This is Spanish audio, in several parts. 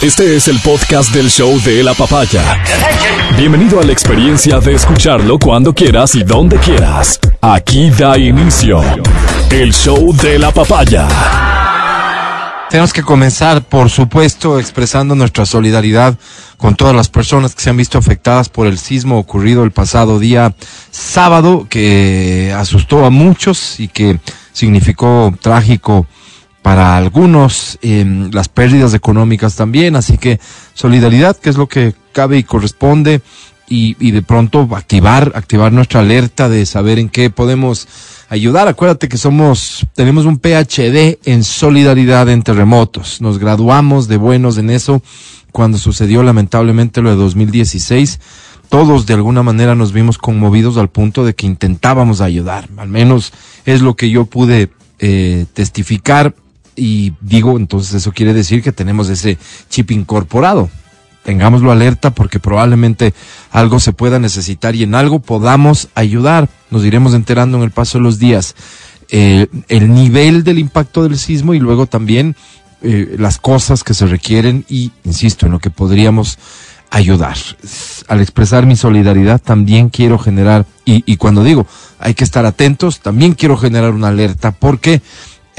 Este es el podcast del show de la papaya. Bienvenido a la experiencia de escucharlo cuando quieras y donde quieras. Aquí da inicio el show de la papaya. Tenemos que comenzar, por supuesto, expresando nuestra solidaridad con todas las personas que se han visto afectadas por el sismo ocurrido el pasado día sábado, que asustó a muchos y que significó trágico para algunos, em, las pérdidas económicas también, así que solidaridad, que es lo que cabe y corresponde, y, y de pronto activar, activar nuestra alerta de saber en qué podemos ayudar. Acuérdate que somos, tenemos un PhD en solidaridad en terremotos. Nos graduamos de buenos en eso cuando sucedió lamentablemente lo de 2016. Todos de alguna manera nos vimos conmovidos al punto de que intentábamos ayudar. Al menos es lo que yo pude eh, testificar y digo, entonces eso quiere decir que tenemos ese chip incorporado. Tengámoslo alerta porque probablemente algo se pueda necesitar y en algo podamos ayudar. Nos iremos enterando en el paso de los días eh, el nivel del impacto del sismo y luego también eh, las cosas que se requieren y, insisto, en lo que podríamos ayudar. Al expresar mi solidaridad también quiero generar, y, y cuando digo hay que estar atentos, también quiero generar una alerta porque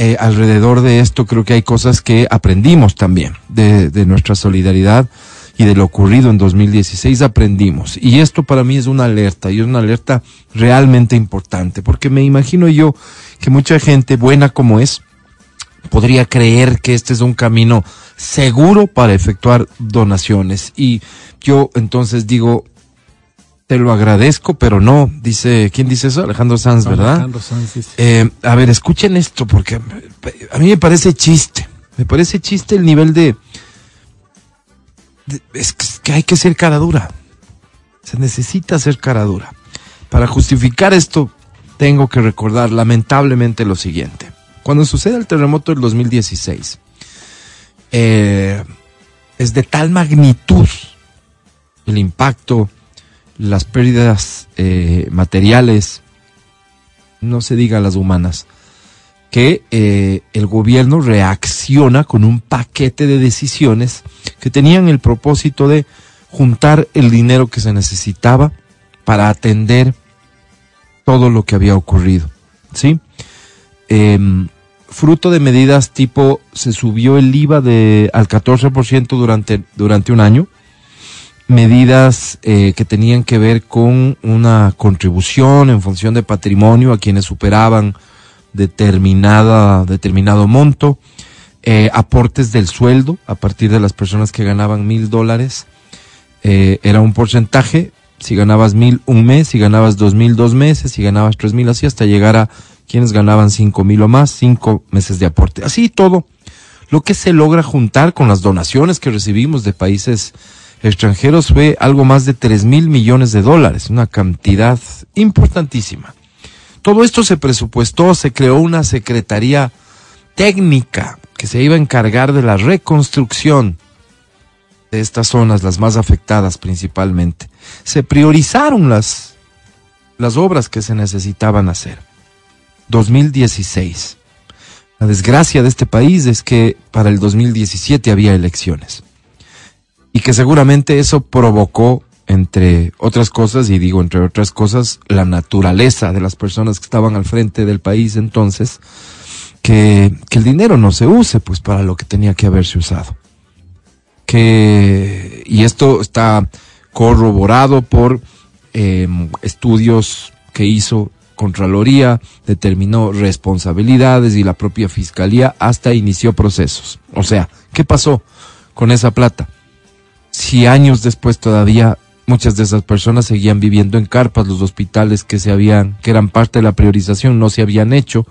eh, alrededor de esto creo que hay cosas que aprendimos también de, de nuestra solidaridad y de lo ocurrido en 2016 aprendimos. Y esto para mí es una alerta, y es una alerta realmente importante, porque me imagino yo que mucha gente, buena como es, podría creer que este es un camino seguro para efectuar donaciones. Y yo entonces digo, te lo agradezco, pero no, dice, ¿quién dice eso? Alejandro Sanz, ¿verdad? Alejandro Sanz, dice. Eh, a ver, escuchen esto, porque a mí me parece chiste, me parece chiste el nivel de... de- es que- es que hay que ser cara dura, se necesita ser cara dura. Para justificar esto, tengo que recordar lamentablemente lo siguiente. Cuando sucede el terremoto del 2016, eh, es de tal magnitud el impacto, las pérdidas eh, materiales, no se diga las humanas, que eh, el gobierno reacciona con un paquete de decisiones que tenían el propósito de juntar el dinero que se necesitaba para atender todo lo que había ocurrido, ¿sí? Em, fruto de medidas tipo se subió el IVA de al 14% durante durante un año, medidas eh, que tenían que ver con una contribución en función de patrimonio a quienes superaban determinada determinado monto, eh, aportes del sueldo a partir de las personas que ganaban mil dólares, eh, era un porcentaje, si ganabas mil un mes, si ganabas dos mil dos meses, si ganabas tres mil así hasta llegar a quienes ganaban cinco mil o más, cinco meses de aporte. Así todo, lo que se logra juntar con las donaciones que recibimos de países extranjeros fue algo más de tres mil millones de dólares, una cantidad importantísima. Todo esto se presupuestó, se creó una secretaría técnica que se iba a encargar de la reconstrucción de estas zonas, las más afectadas principalmente. Se priorizaron las, las obras que se necesitaban hacer. 2016. La desgracia de este país es que para el 2017 había elecciones. Y que seguramente eso provocó, entre otras cosas, y digo entre otras cosas, la naturaleza de las personas que estaban al frente del país entonces, que, el dinero no se use pues para lo que tenía que haberse usado. Que, y esto está corroborado por eh, estudios que hizo Contraloría, determinó responsabilidades y la propia Fiscalía hasta inició procesos. O sea, ¿qué pasó con esa plata? Si años después todavía muchas de esas personas seguían viviendo en carpas, los hospitales que se habían, que eran parte de la priorización, no se habían hecho,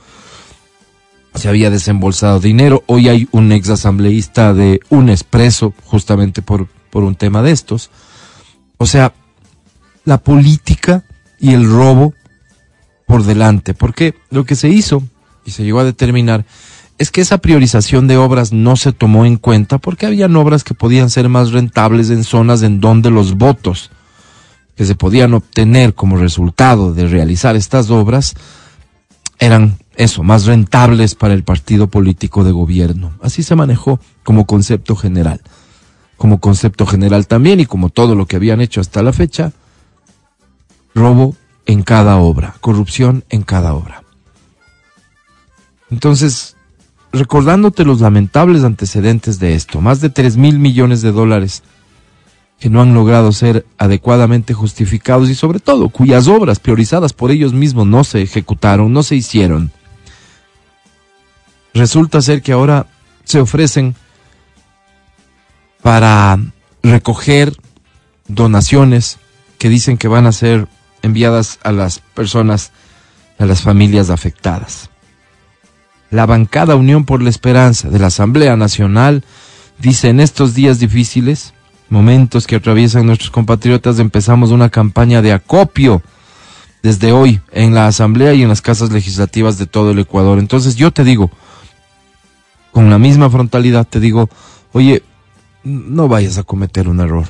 se había desembolsado dinero. Hoy hay un ex asambleísta de un expreso, justamente por, por un tema de estos. O sea, la política y el robo por delante, porque lo que se hizo y se llegó a determinar es que esa priorización de obras no se tomó en cuenta porque habían obras que podían ser más rentables en zonas en donde los votos que se podían obtener como resultado de realizar estas obras eran eso, más rentables para el partido político de gobierno. Así se manejó como concepto general. como concepto general también y como todo lo que habían hecho hasta la fecha, robo en cada obra, corrupción en cada obra. Entonces, recordándote los lamentables antecedentes de esto, más de 3 mil millones de dólares que no han logrado ser adecuadamente justificados y sobre todo cuyas obras priorizadas por ellos mismos no se ejecutaron, no se hicieron. Resulta ser que ahora se ofrecen para recoger donaciones que dicen que van a ser enviadas a las personas, a las familias afectadas. La bancada Unión por la Esperanza de la Asamblea Nacional dice en estos días difíciles, momentos que atraviesan nuestros compatriotas, empezamos una campaña de acopio desde hoy en la Asamblea y en las casas legislativas de todo el Ecuador. Entonces yo te digo, con la misma frontalidad te digo, oye, no vayas a cometer un error.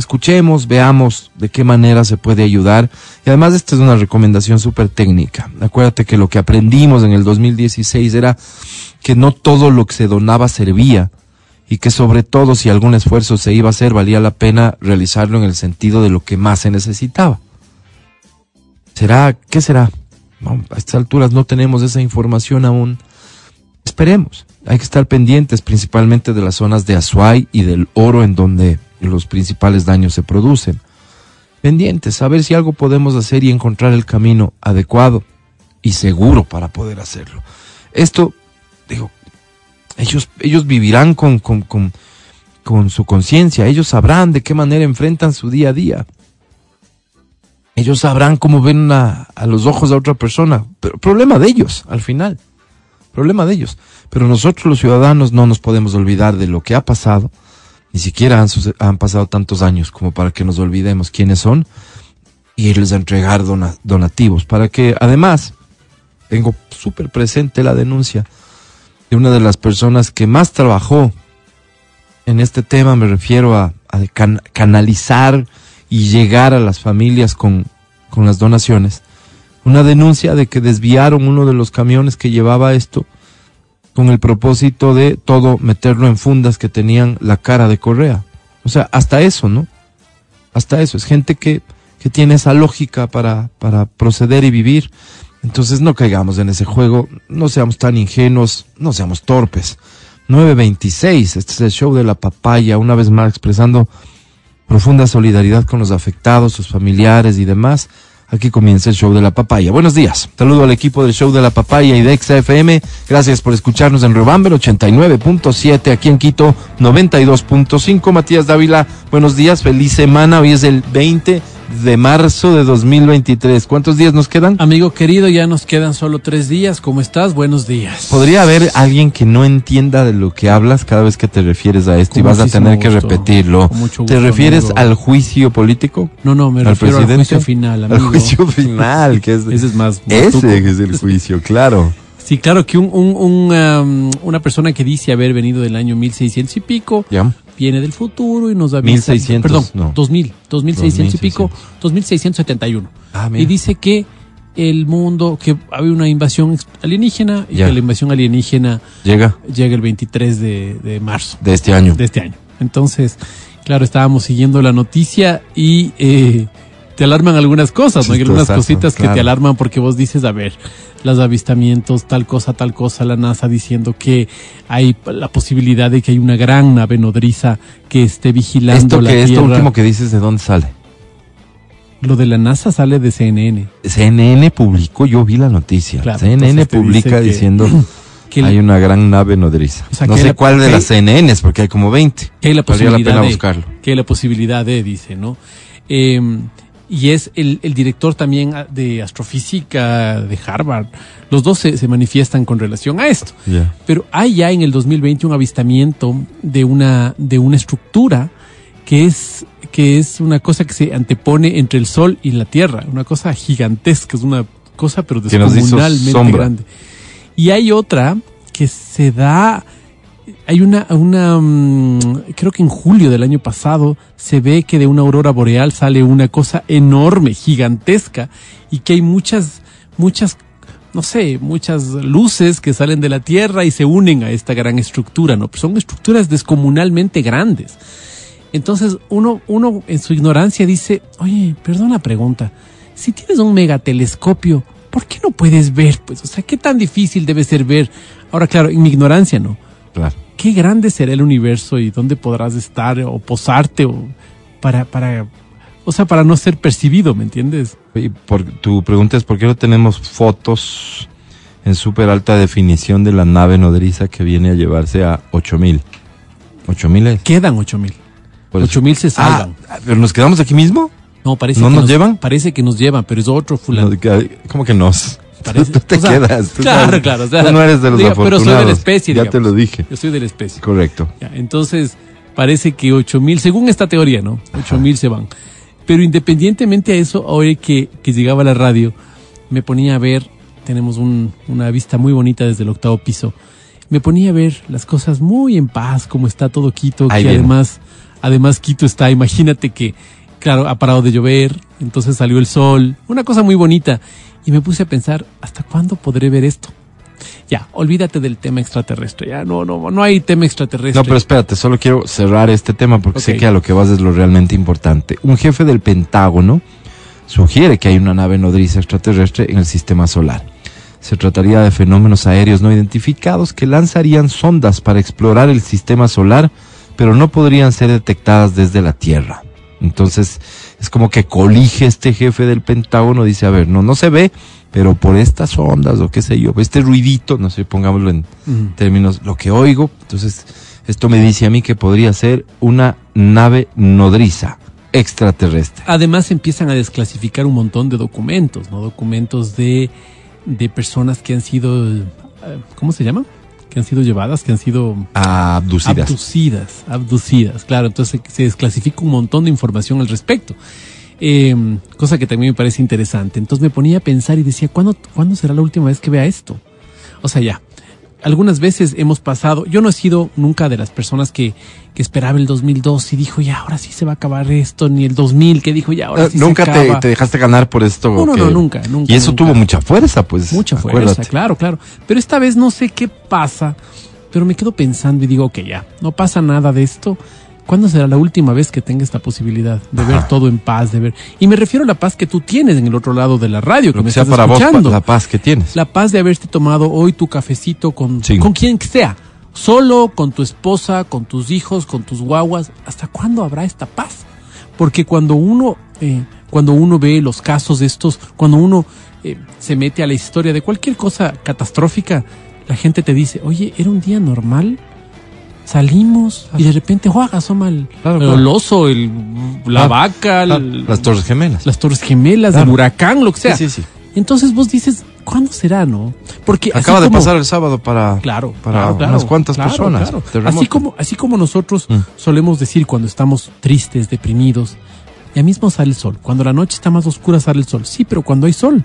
Escuchemos, veamos de qué manera se puede ayudar. Y además esta es una recomendación súper técnica. Acuérdate que lo que aprendimos en el 2016 era que no todo lo que se donaba servía y que sobre todo si algún esfuerzo se iba a hacer valía la pena realizarlo en el sentido de lo que más se necesitaba. ¿Será? ¿Qué será? a estas alturas no tenemos esa información aún. Esperemos. Hay que estar pendientes principalmente de las zonas de Azuay y del oro en donde los principales daños se producen. Pendientes, a ver si algo podemos hacer y encontrar el camino adecuado y seguro para poder hacerlo. Esto, digo, ellos, ellos vivirán con, con, con, con su conciencia, ellos sabrán de qué manera enfrentan su día a día. Ellos sabrán cómo ven a, a los ojos a otra persona. Pero problema de ellos, al final. Problema de ellos. Pero nosotros los ciudadanos no nos podemos olvidar de lo que ha pasado ni siquiera han, pasado tantos años como para que nos olvidemos quiénes son y irles a entregar donativos. Para que además, tengo súper presente la denuncia de una de las personas que más trabajó en este tema, me refiero a, canalizar y llegar a las familias con, con las donaciones. Una denuncia de que desviaron uno de los camiones que llevaba esto con el propósito de todo meterlo en fundas que tenían la cara de correa. O sea, hasta eso, ¿no? Hasta eso. Es gente que, que tiene esa lógica para, para proceder y vivir. Entonces no caigamos en ese juego, no seamos tan ingenuos, no seamos torpes. 926, este es el show de la papaya, una vez más expresando profunda solidaridad con los afectados, sus familiares y demás. Aquí comienza el show de la papaya. Buenos días. Saludo al equipo del show de la papaya y de XFM. Gracias por escucharnos en Rebamber 89.7, aquí en Quito 92.5. Matías Dávila, buenos días, feliz semana. Hoy es el 20 de marzo de 2023. ¿Cuántos días nos quedan? Amigo querido, ya nos quedan solo tres días. ¿Cómo estás? Buenos días. ¿Podría haber alguien que no entienda de lo que hablas cada vez que te refieres a esto y vas a tener que repetirlo? ¿Te refieres al juicio político? No, no, me refiero al juicio final, amigo. Al juicio final, que es... ese es más... ese es el juicio, claro. Sí, claro que un, un, um, una persona que dice haber venido del año 1600 y pico, viene del futuro y nos avisa. 1600, perdón, no. 2000, 2600 y pico, 2671. Ah, y dice que el mundo, que había una invasión alienígena y que la invasión alienígena llega, llega el 23 de, marzo. De este año. De este año. Entonces, claro, estábamos siguiendo la noticia y eh, te alarman algunas cosas, ¿no? Hay algunas cositas que te alarman porque vos dices, a ver, los avistamientos, tal cosa, tal cosa, la NASA diciendo que hay la posibilidad de que hay una gran nave nodriza que esté vigilando ¿Esto la que, Esto último que dices, ¿de dónde sale? Lo de la NASA sale de CNN. CNN publicó, yo vi la noticia. CNN publica diciendo que hay una gran nave nodriza. no sé cuál de las CNNs, porque hay como 20. Que hay la posibilidad de, buscarlo. Que hay la posibilidad de, dice, ¿no? Eh, y es el, el, director también de astrofísica de Harvard. Los dos se, se manifiestan con relación a esto. Pero hay ya en el 2020 un avistamiento de una, de una estructura que es, que es una cosa que se antepone entre el Sol y la Tierra. Una cosa gigantesca, es una cosa pero descomunalmente grande. Y hay otra que se da hay una, una mm, creo que en julio del año pasado se ve que de una aurora boreal sale una cosa enorme, gigantesca, y que hay muchas, muchas no sé, muchas luces que salen de la Tierra y se unen a esta gran estructura, ¿no? Son estructuras descomunalmente grandes. Entonces uno, uno en su ignorancia dice, oye, perdona la pregunta, si tienes un megatelescopio, ¿por qué no puedes ver? Pues, o sea, ¿qué tan difícil debe ser ver? Ahora, claro, en mi ignorancia, ¿no? Claro. ¿Qué grande será el universo y dónde podrás estar o posarte o para, para, o sea, para no ser percibido, ¿me entiendes? Y por, tu pregunta es, ¿por qué no tenemos fotos en súper alta definición de la nave nodriza que viene a llevarse a 8000? ¿8000 es? Quedan 8000. 8000 se salvan. Ah, ¿Pero nos quedamos aquí mismo? No, parece ¿No que nos llevan? Parece que nos llevan, pero es otro fulano. No, ¿Cómo que nos? Parece- tú te o sea, quedas. tú claro, sabes, claro, o sea, tú no eres de los diga, pero afortunados. soy de la especie, Ya digamos. te lo dije. Yo soy de la especie. Correcto. Ya, entonces, parece que 8000, según esta teoría, ¿no? 8000 se van. Pero independientemente a eso, hoy que, que llegaba a la radio, me ponía a ver, tenemos un- una vista muy bonita desde el octavo piso, me ponía a ver las cosas muy en paz, como está todo Quito, Ahí que viene. además, además Quito está, imagínate que, claro, ha parado de llover, entonces salió el sol, una cosa muy bonita. Y me puse a pensar, ¿hasta cuándo podré ver esto? Ya, olvídate del tema extraterrestre, ya, no, no, no hay tema extraterrestre. No, pero espérate, solo quiero cerrar este tema porque sé que a lo que vas es lo realmente importante. Un jefe del Pentágono sugiere que hay una nave nodriza extraterrestre en el sistema solar. Se trataría de fenómenos aéreos no identificados que lanzarían sondas para explorar el sistema solar, pero no podrían ser detectadas desde la Tierra. Entonces, es como que colige este jefe del Pentágono, dice, a ver, no, no se ve, pero por estas ondas o qué sé yo, este ruidito, no sé, pongámoslo en términos, lo que oigo, entonces esto me dice a mí que podría ser una nave nodriza extraterrestre. Además empiezan a desclasificar un montón de documentos, ¿no? Documentos de, de personas que han sido, eh, ¿cómo se llaman? Que han sido llevadas, que han sido Abducidas. abducidas, abducidas, claro. Entonces se, se desclasifica un montón de información al respecto. Eh, cosa que también me parece interesante. Entonces me ponía a pensar y decía, ¿cuándo, ¿cuándo será la última vez que vea esto? O sea, ya. Algunas veces hemos pasado, yo no he sido nunca de las personas que, que esperaba el 2002 y dijo, ya, ahora sí se va a acabar esto, ni el 2000 que dijo, ya, ahora Eh, sí nunca se te, acaba. te dejaste ganar por esto. No, no, no, nunca, nunca. Y eso nunca. tuvo mucha fuerza, pues. Mucha fuerza, claro, claro. Pero esta vez no sé qué pasa, pero me quedo pensando y digo, ok, ya, no pasa nada de esto. ¿Cuándo será la última vez que tenga esta posibilidad de ver todo en paz, de ver? Y me refiero a la paz que tú tienes en el otro lado de la radio, que Lo me sea estás para vos, escuchando. pa- la paz que tienes. La paz de haberte tomado hoy tu cafecito con, Sí. con quien sea. Solo, con tu esposa, con tus hijos, con tus guaguas. ¿Hasta cuándo habrá esta paz? Porque cuando uno, eh, cuando uno ve los casos de estos, cuando uno eh, se mete a la historia de cualquier cosa catastrófica, la gente te dice, oye, era un día normal. Salimos y de repente, ¡juega! asoma el, Claro, el oso, el, la Claro, vaca, el- Las Torres Gemelas. las torres gemelas, el huracán, lo que sea. Sí, sí, sí. Entonces vos dices, ¿cuándo será, no? Porque Acaba de pasar el sábado para, Claro, para unas cuantas personas. Así como, así como nosotros Mm. solemos decir cuando estamos tristes, deprimidos, ya mismo sale el sol. Cuando la noche está más oscura sale el sol. Sí, pero cuando hay sol,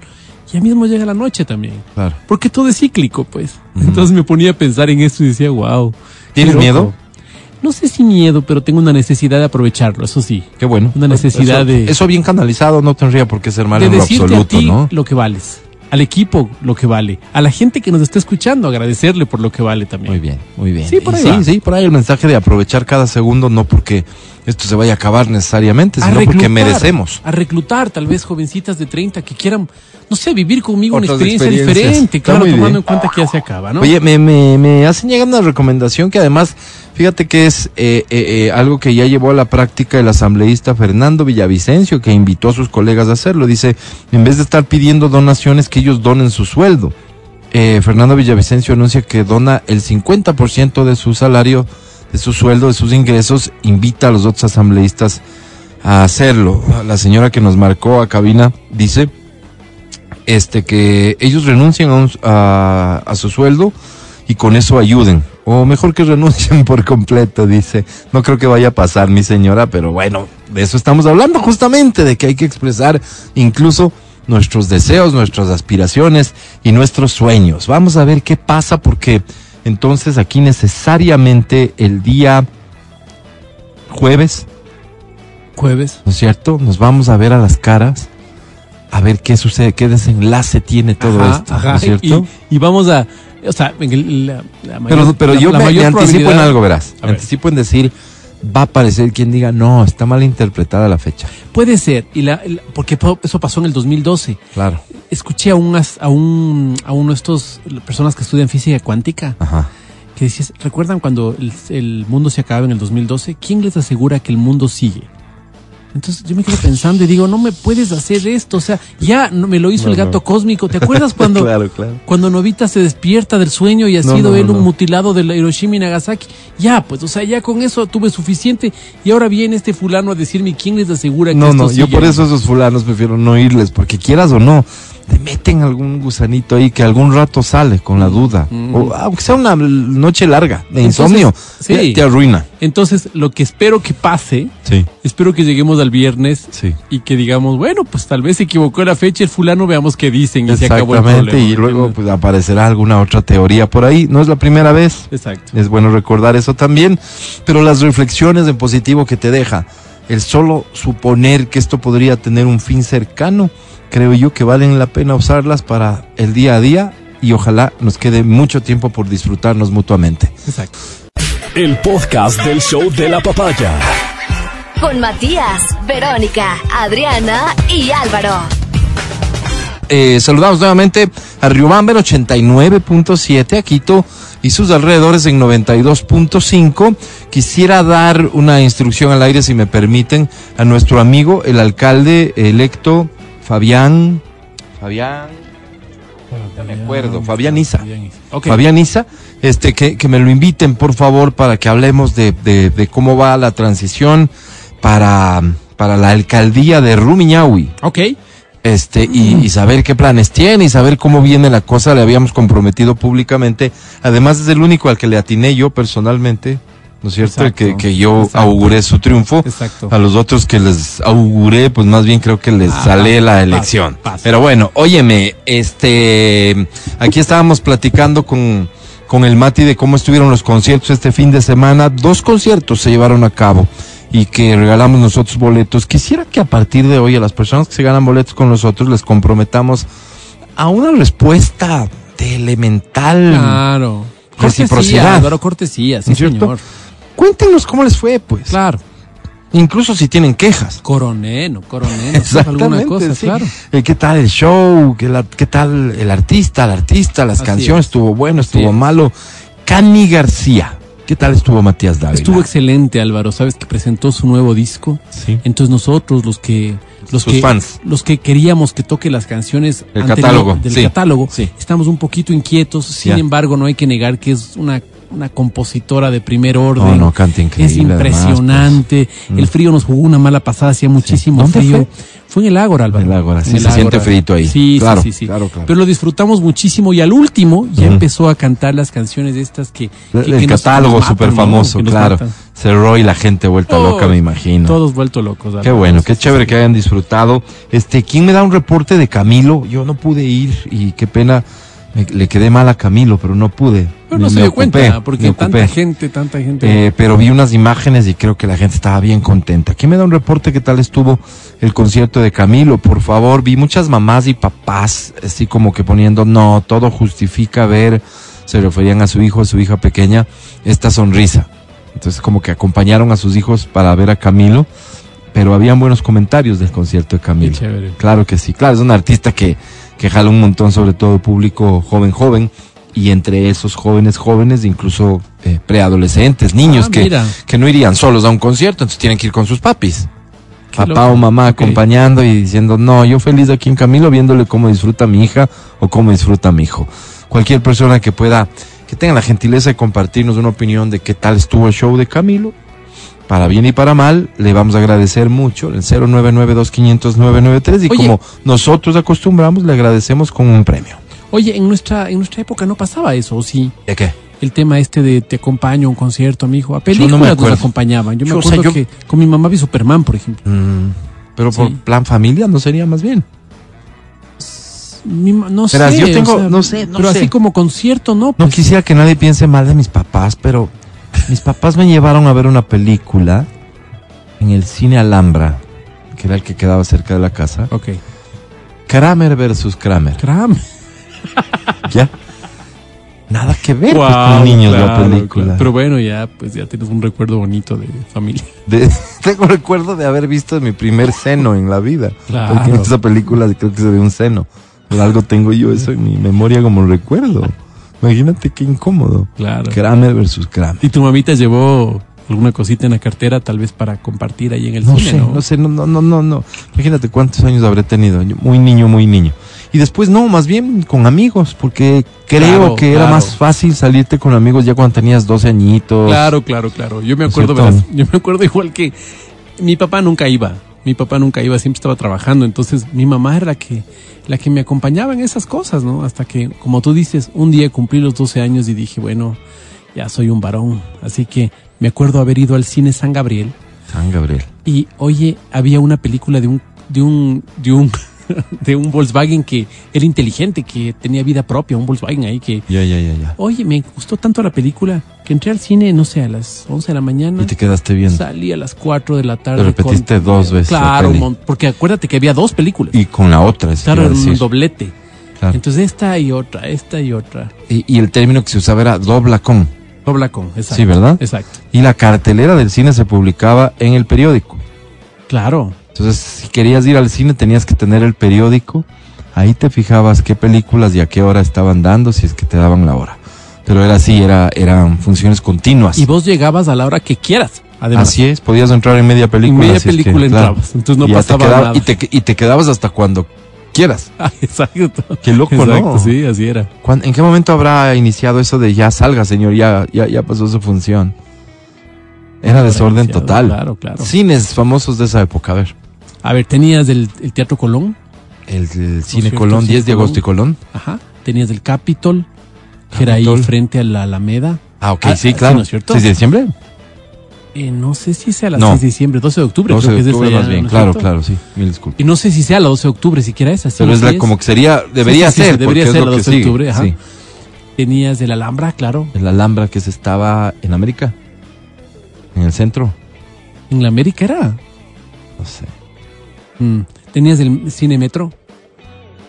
ya mismo llega la noche también. Claro. Porque todo es cíclico, pues. Entonces me ponía a pensar en eso y decía, wow. ¿Tienes miedo? No sé si miedo, pero tengo una necesidad de aprovecharlo, eso sí. Qué bueno. Una necesidad Eso- de- Eso bien canalizado no tendría por qué ser malo de en lo absoluto, a ti ¿no? lo que vales. Al equipo lo que vale. A la gente que nos está escuchando, agradecerle por lo que vale también. Muy bien, muy bien. Sí, por ahí sí, va. sí, por ahí el mensaje de aprovechar cada segundo, no porque esto se vaya a acabar necesariamente, a sino porque merecemos. A reclutar tal vez jovencitas de 30 que quieran, no sé, vivir conmigo una experiencia diferente, claro, tomando bien. en cuenta que ya se acaba, ¿no? Oye, me, me, me hacen llegar una recomendación que además, fíjate que es eh, eh, eh, algo que ya llevó a la práctica el asambleísta Fernando Villavicencio, que invitó a sus colegas a hacerlo. Dice, en vez de estar pidiendo donaciones, que ellos donen su sueldo. Fernando Villavicencio anuncia que dona el 50% de su salario, de su sueldo, de sus ingresos, invita a los otros asambleístas a hacerlo. La señora que nos marcó a cabina dice este que ellos renuncien a, un- a- a su sueldo y con eso ayuden. O mejor que renuncien por completo, dice. No creo que vaya a pasar, mi señora, pero bueno, de eso estamos hablando justamente, de que hay que expresar incluso nuestros deseos, nuestras aspiraciones y nuestros sueños. Vamos a ver qué pasa porque entonces aquí necesariamente el día jueves, Jueves. ¿no es cierto? Nos vamos a ver a las caras a ver qué sucede, qué desenlace tiene todo Ajá, esto, ajá. ¿no es cierto? Y, y vamos a, o sea, la, la mayor- pero pero la- yo la me, anticipo en algo, verás. Me ver. anticipo en decir, va a aparecer quien diga, no, está mal interpretada la fecha. Puede ser, y la, porque po- eso pasó en el 2012. Claro. Escuché a, un, a, un, a uno de estos personas que estudian física cuántica Ajá. que decías, ¿recuerdan cuando el, el mundo se acaba en el 2012? ¿Quién les asegura que el mundo sigue? Entonces yo me quedo pensando y digo, no me puedes hacer esto, o sea, ya no, me lo hizo No, el gato no. cósmico. ¿Te acuerdas cuando, claro, claro. cuando Novita se despierta del sueño y ha sido él un mutilado de la Hiroshima y Nagasaki? Ya, pues, o sea, ya con eso tuve suficiente y ahora viene este fulano a decirme quién les asegura que No, esto no, yo sigue? por eso esos fulanos prefiero no irles, porque quieras o no, te meten algún gusanito ahí que algún rato sale con la duda. Mm. O aunque sea una noche larga de Entonces, insomnio, sí. te, te arruina. Entonces, lo que espero que pase, Sí, espero que lleguemos al viernes sí. y que digamos, bueno, pues tal vez se equivocó la fecha, el fulano, veamos qué dicen y se acabó el Exactamente, problema. y luego pues aparecerá alguna otra teoría por ahí. No es la primera vez. Exacto. Es bueno recordar eso también, pero las reflexiones en positivo que te deja, el solo suponer que esto podría tener un fin cercano, creo yo que valen la pena usarlas para el día a día y ojalá nos quede mucho tiempo por disfrutarnos mutuamente. Exacto. El podcast del show de la papaya. Con Matías, Verónica, Adriana y Álvaro. Eh, saludamos nuevamente a Riobamber 89.7, a Quito y sus alrededores en 92.5. Quisiera dar una instrucción al aire, si me permiten, a nuestro amigo, el alcalde electo Fabián. Fabián. No me acuerdo, Fabián Isa. Ok. Fabián Isa, este, que, que me lo inviten, por favor, para que hablemos de, de- de cómo va la transición para, para la alcaldía de Rumiñahui Ok. este y, y saber qué planes tiene y saber cómo viene la cosa le habíamos comprometido públicamente además es el único al que le atiné yo personalmente no es cierto Exacto, que, que yo exacto. auguré su triunfo Exacto. a los otros que les auguré pues más bien creo que les Ah, sale la elección pero bueno óyeme este aquí estábamos platicando con con el Mati de cómo estuvieron los conciertos este fin de semana dos conciertos se llevaron a cabo y que regalamos nosotros boletos. Quisiera que a partir de hoy a las personas que se ganan boletos con nosotros les comprometamos a una respuesta de elemental. Claro. Reciprocidad. Cortesía, cortesía, sí, ¿No cierto? Cuéntenos cómo les fue, pues. Claro. Incluso si tienen quejas. Coroneno, coroneno. alguna cosa, sí. claro. Eh, ¿Qué tal el show? ¿Qué, la- qué tal el artista? El artista, las Así canciones, es. estuvo bueno, Así estuvo es. malo. Cani García. ¿Qué tal estuvo Matías Dávila? Estuvo excelente, Álvaro. Sabes que presentó su nuevo disco. Sí. Entonces nosotros, los que, los Sus que, fans. los que queríamos que toque las canciones El anterior- catálogo, del sí, catálogo, sí. estamos un poquito inquietos. Sin embargo, no hay que negar que es una, una compositora de primer orden. No, no, canta increíble. Es además, pues. impresionante. Mm. El frío nos jugó una mala pasada, hacía muchísimo ¿Dónde frío. Fue? en el Ágora, Álvaro. En el Ágora, En sí, el se siente frito ahí. Sí, Claro, sí, sí, claro, claro. Pero lo disfrutamos muchísimo y al último ya empezó a cantar las canciones estas que... que- El, que nos- catálogo súper famoso, claro. Cerró y la gente vuelta Oh, loca, me imagino. Todos vueltos locos. Qué bueno, qué chévere que hayan disfrutado. Este, ¿quién me da un reporte de Camilo? Yo no pude ir y qué pena, me- le quedé mal a Camilo, pero no pude. Pero no Me- se dio ocupé, cuenta, porque tanta gente, tanta gente. Eh, pero vi unas imágenes y creo que la gente estaba bien contenta. ¿Quién me da un reporte qué tal estuvo el concierto de Camilo? Por favor, vi muchas mamás y papás así como que poniendo, no, todo justifica ver, se referían a su hijo, a su hija pequeña, esta sonrisa. Entonces como que acompañaron a sus hijos para ver a Camilo, pero habían buenos comentarios del concierto de Qué Camilo. chévere. Claro que sí, claro, es un artista que, que jala un montón, sobre todo público joven, joven, y entre esos jóvenes, jóvenes, incluso eh, preadolescentes, niños Ah, que, mira. que no irían solos a un concierto, entonces tienen que ir con sus papis. Qué Papá loco. o mamá Ok. acompañando y diciendo, no, yo feliz aquí en Camilo viéndole cómo disfruta mi hija o cómo disfruta mi hijo. Cualquier persona que pueda, que tenga la gentileza de compartirnos una opinión de qué tal estuvo el show de Camilo, para bien y para mal, le vamos a agradecer mucho el 0992500 y Oye. como nosotros acostumbramos, le agradecemos con un premio. Oye, en nuestra, en nuestra época no pasaba eso, ¿o sí? ¿De qué? El tema este de te acompaño a un concierto, mi hijo. A no me películas nos acompañaban. Yo me Yo, o sea, acuerdo yo- que con mi mamá vi Superman, por ejemplo. Mm, pero por Sí. plan familia no sería más bien. Mi no Verás, sé. yo o tengo- sea, no sé, no pero sé. así como concierto, ¿no? No Pues, quisiera que nadie piense mal de mis papás, pero mis papás me llevaron a ver una película en el cine Alhambra, que era el que quedaba cerca de la casa. Ok. Kramer versus Kramer. Kramer. ¿Ya? Nada que ver pues, con niños la película. Pero bueno, ya, pues ya tienes un recuerdo bonito de familia. tengo recuerdo de haber visto mi primer seno en la vida. Claro. Porque en esa película creo que se ve un seno. Por algo tengo yo eso en mi memoria como recuerdo. Imagínate qué incómodo. Claro. Kramer versus Kramer. ¿Y tu mamita llevó alguna cosita en la cartera tal vez para compartir ahí en el no cine, sé, ¿no? No sé, no, no, no, no, no. Imagínate cuántos años habré tenido. Muy niño, muy niño. Y después no, más bien con amigos, porque creo Claro, que era más fácil salirte con amigos ya cuando tenías 12 añitos. Claro, claro, claro. Yo me ¿No es acuerdo, verás, yo me acuerdo igual que mi papá nunca iba. Mi papá nunca iba, siempre estaba trabajando. Entonces mi mamá era la que, la que me acompañaba en esas cosas, ¿no? Hasta que, como tú dices, un día cumplí los 12 años y dije, bueno, ya soy un varón. Así que me acuerdo haber ido al cine San Gabriel San Gabriel. y, oye, había una película de un, de un, de un, de un Volkswagen que era inteligente, que tenía vida propia, un Volkswagen ahí que, Ya, ya, ya, ya. Oye, me gustó tanto la película que entré al cine, no sé, a las 11 de la mañana. Y te quedaste viendo. Salí a las 4 de la tarde. Lo repetiste dos veces la Claro, porque acuérdate que había dos películas. Y con la otra, es claro, era un decir. doblete. Claro. Entonces esta y otra, esta y otra. Y, y el término que se usaba era dobla con. Dobla con, exacto. Sí, ¿verdad? Exacto. Y la cartelera del cine se publicaba en el periódico. Claro. Entonces, si querías ir al cine, tenías que tener el periódico. Ahí te fijabas qué películas y a qué hora estaban dando, si es que te daban la hora. Pero era así, era, eran funciones continuas. Y vos llegabas a la hora que quieras. Además, Así es, podías entrar en media película. media es que, película claro. entrabas. Entonces no Y pasaba quedaba- nada. Y te, y te quedabas hasta cuando quieras. Ah, exacto. Qué loco, Exacto, ¿no? sí, así era. ¿Cuán- ¿En qué momento habrá iniciado eso de ya salga, señor, ya, ya, ya pasó su función? Era desorden total. Claro, claro. Cines famosos de esa época, a ver. A ver, tenías el, el Teatro Colón. El, el Cine cierto, Colón, Cine 10 de agosto y Colón. Ajá. Tenías el Capitol, que era ahí Capitol. frente a la Alameda. Ah, ok, Ah, sí, sí, claro. ¿no es cierto? 6 de diciembre. Eh, no sé si sea la No. 6 de diciembre, 12 de octubre. 12 creo de que es octubre esa más ya, bien, ¿no es claro, claro, sí, mil disculpas. Y no sé si sea la 12 de octubre, siquiera esa. sí, Pero es sí la, como que sería, debería Sí, sí, sí, ser, debería ser es la lo que 12 de octubre, ajá. sí. Tenías el Alhambra, claro. El Alhambra que se estaba en América, en el centro, En la América era. no sé. Mm. Tenías el cine metro.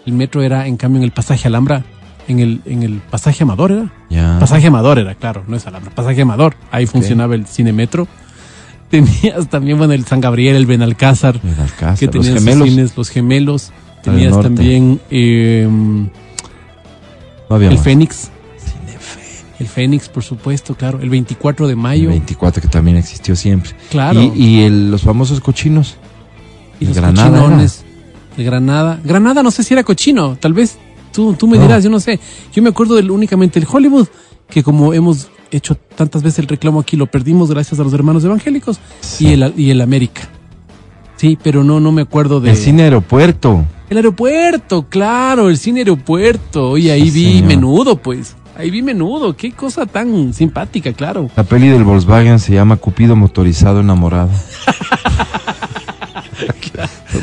El metro era, en cambio, en el pasaje Alhambra. En el, en el pasaje Amador era. Ya. Pasaje Amador era, claro, no es Alhambra. Pasaje Amador. Ahí funcionaba el cine metro. Tenías también, bueno, el San Gabriel, el Benalcázar. El Alcázar, que los tenías sus gemelos. cines, los gemelos. Tenías también eh, No había el más. Fénix. El Fénix, por supuesto, claro. El 24 de El mayo. 24 que también existió siempre. Claro. Y, y el- los famosos cochinos. Y los Granada cochinones. El Granada. Granada no sé si era cochino. Tal vez tú, tú me No. dirás, yo no sé. Yo me acuerdo del únicamente el Hollywood, que como hemos hecho tantas veces el reclamo aquí, lo perdimos gracias a los hermanos evangélicos. Sí. Y, el, y el América. Sí, pero no, no me acuerdo de... El cine aeropuerto. El aeropuerto, claro, el cine aeropuerto. Oye, ahí Sí, vi señor. menudo, pues. Ahí vi menudo. Qué cosa tan simpática, claro. La peli del Volkswagen se llama Cupido motorizado enamorado.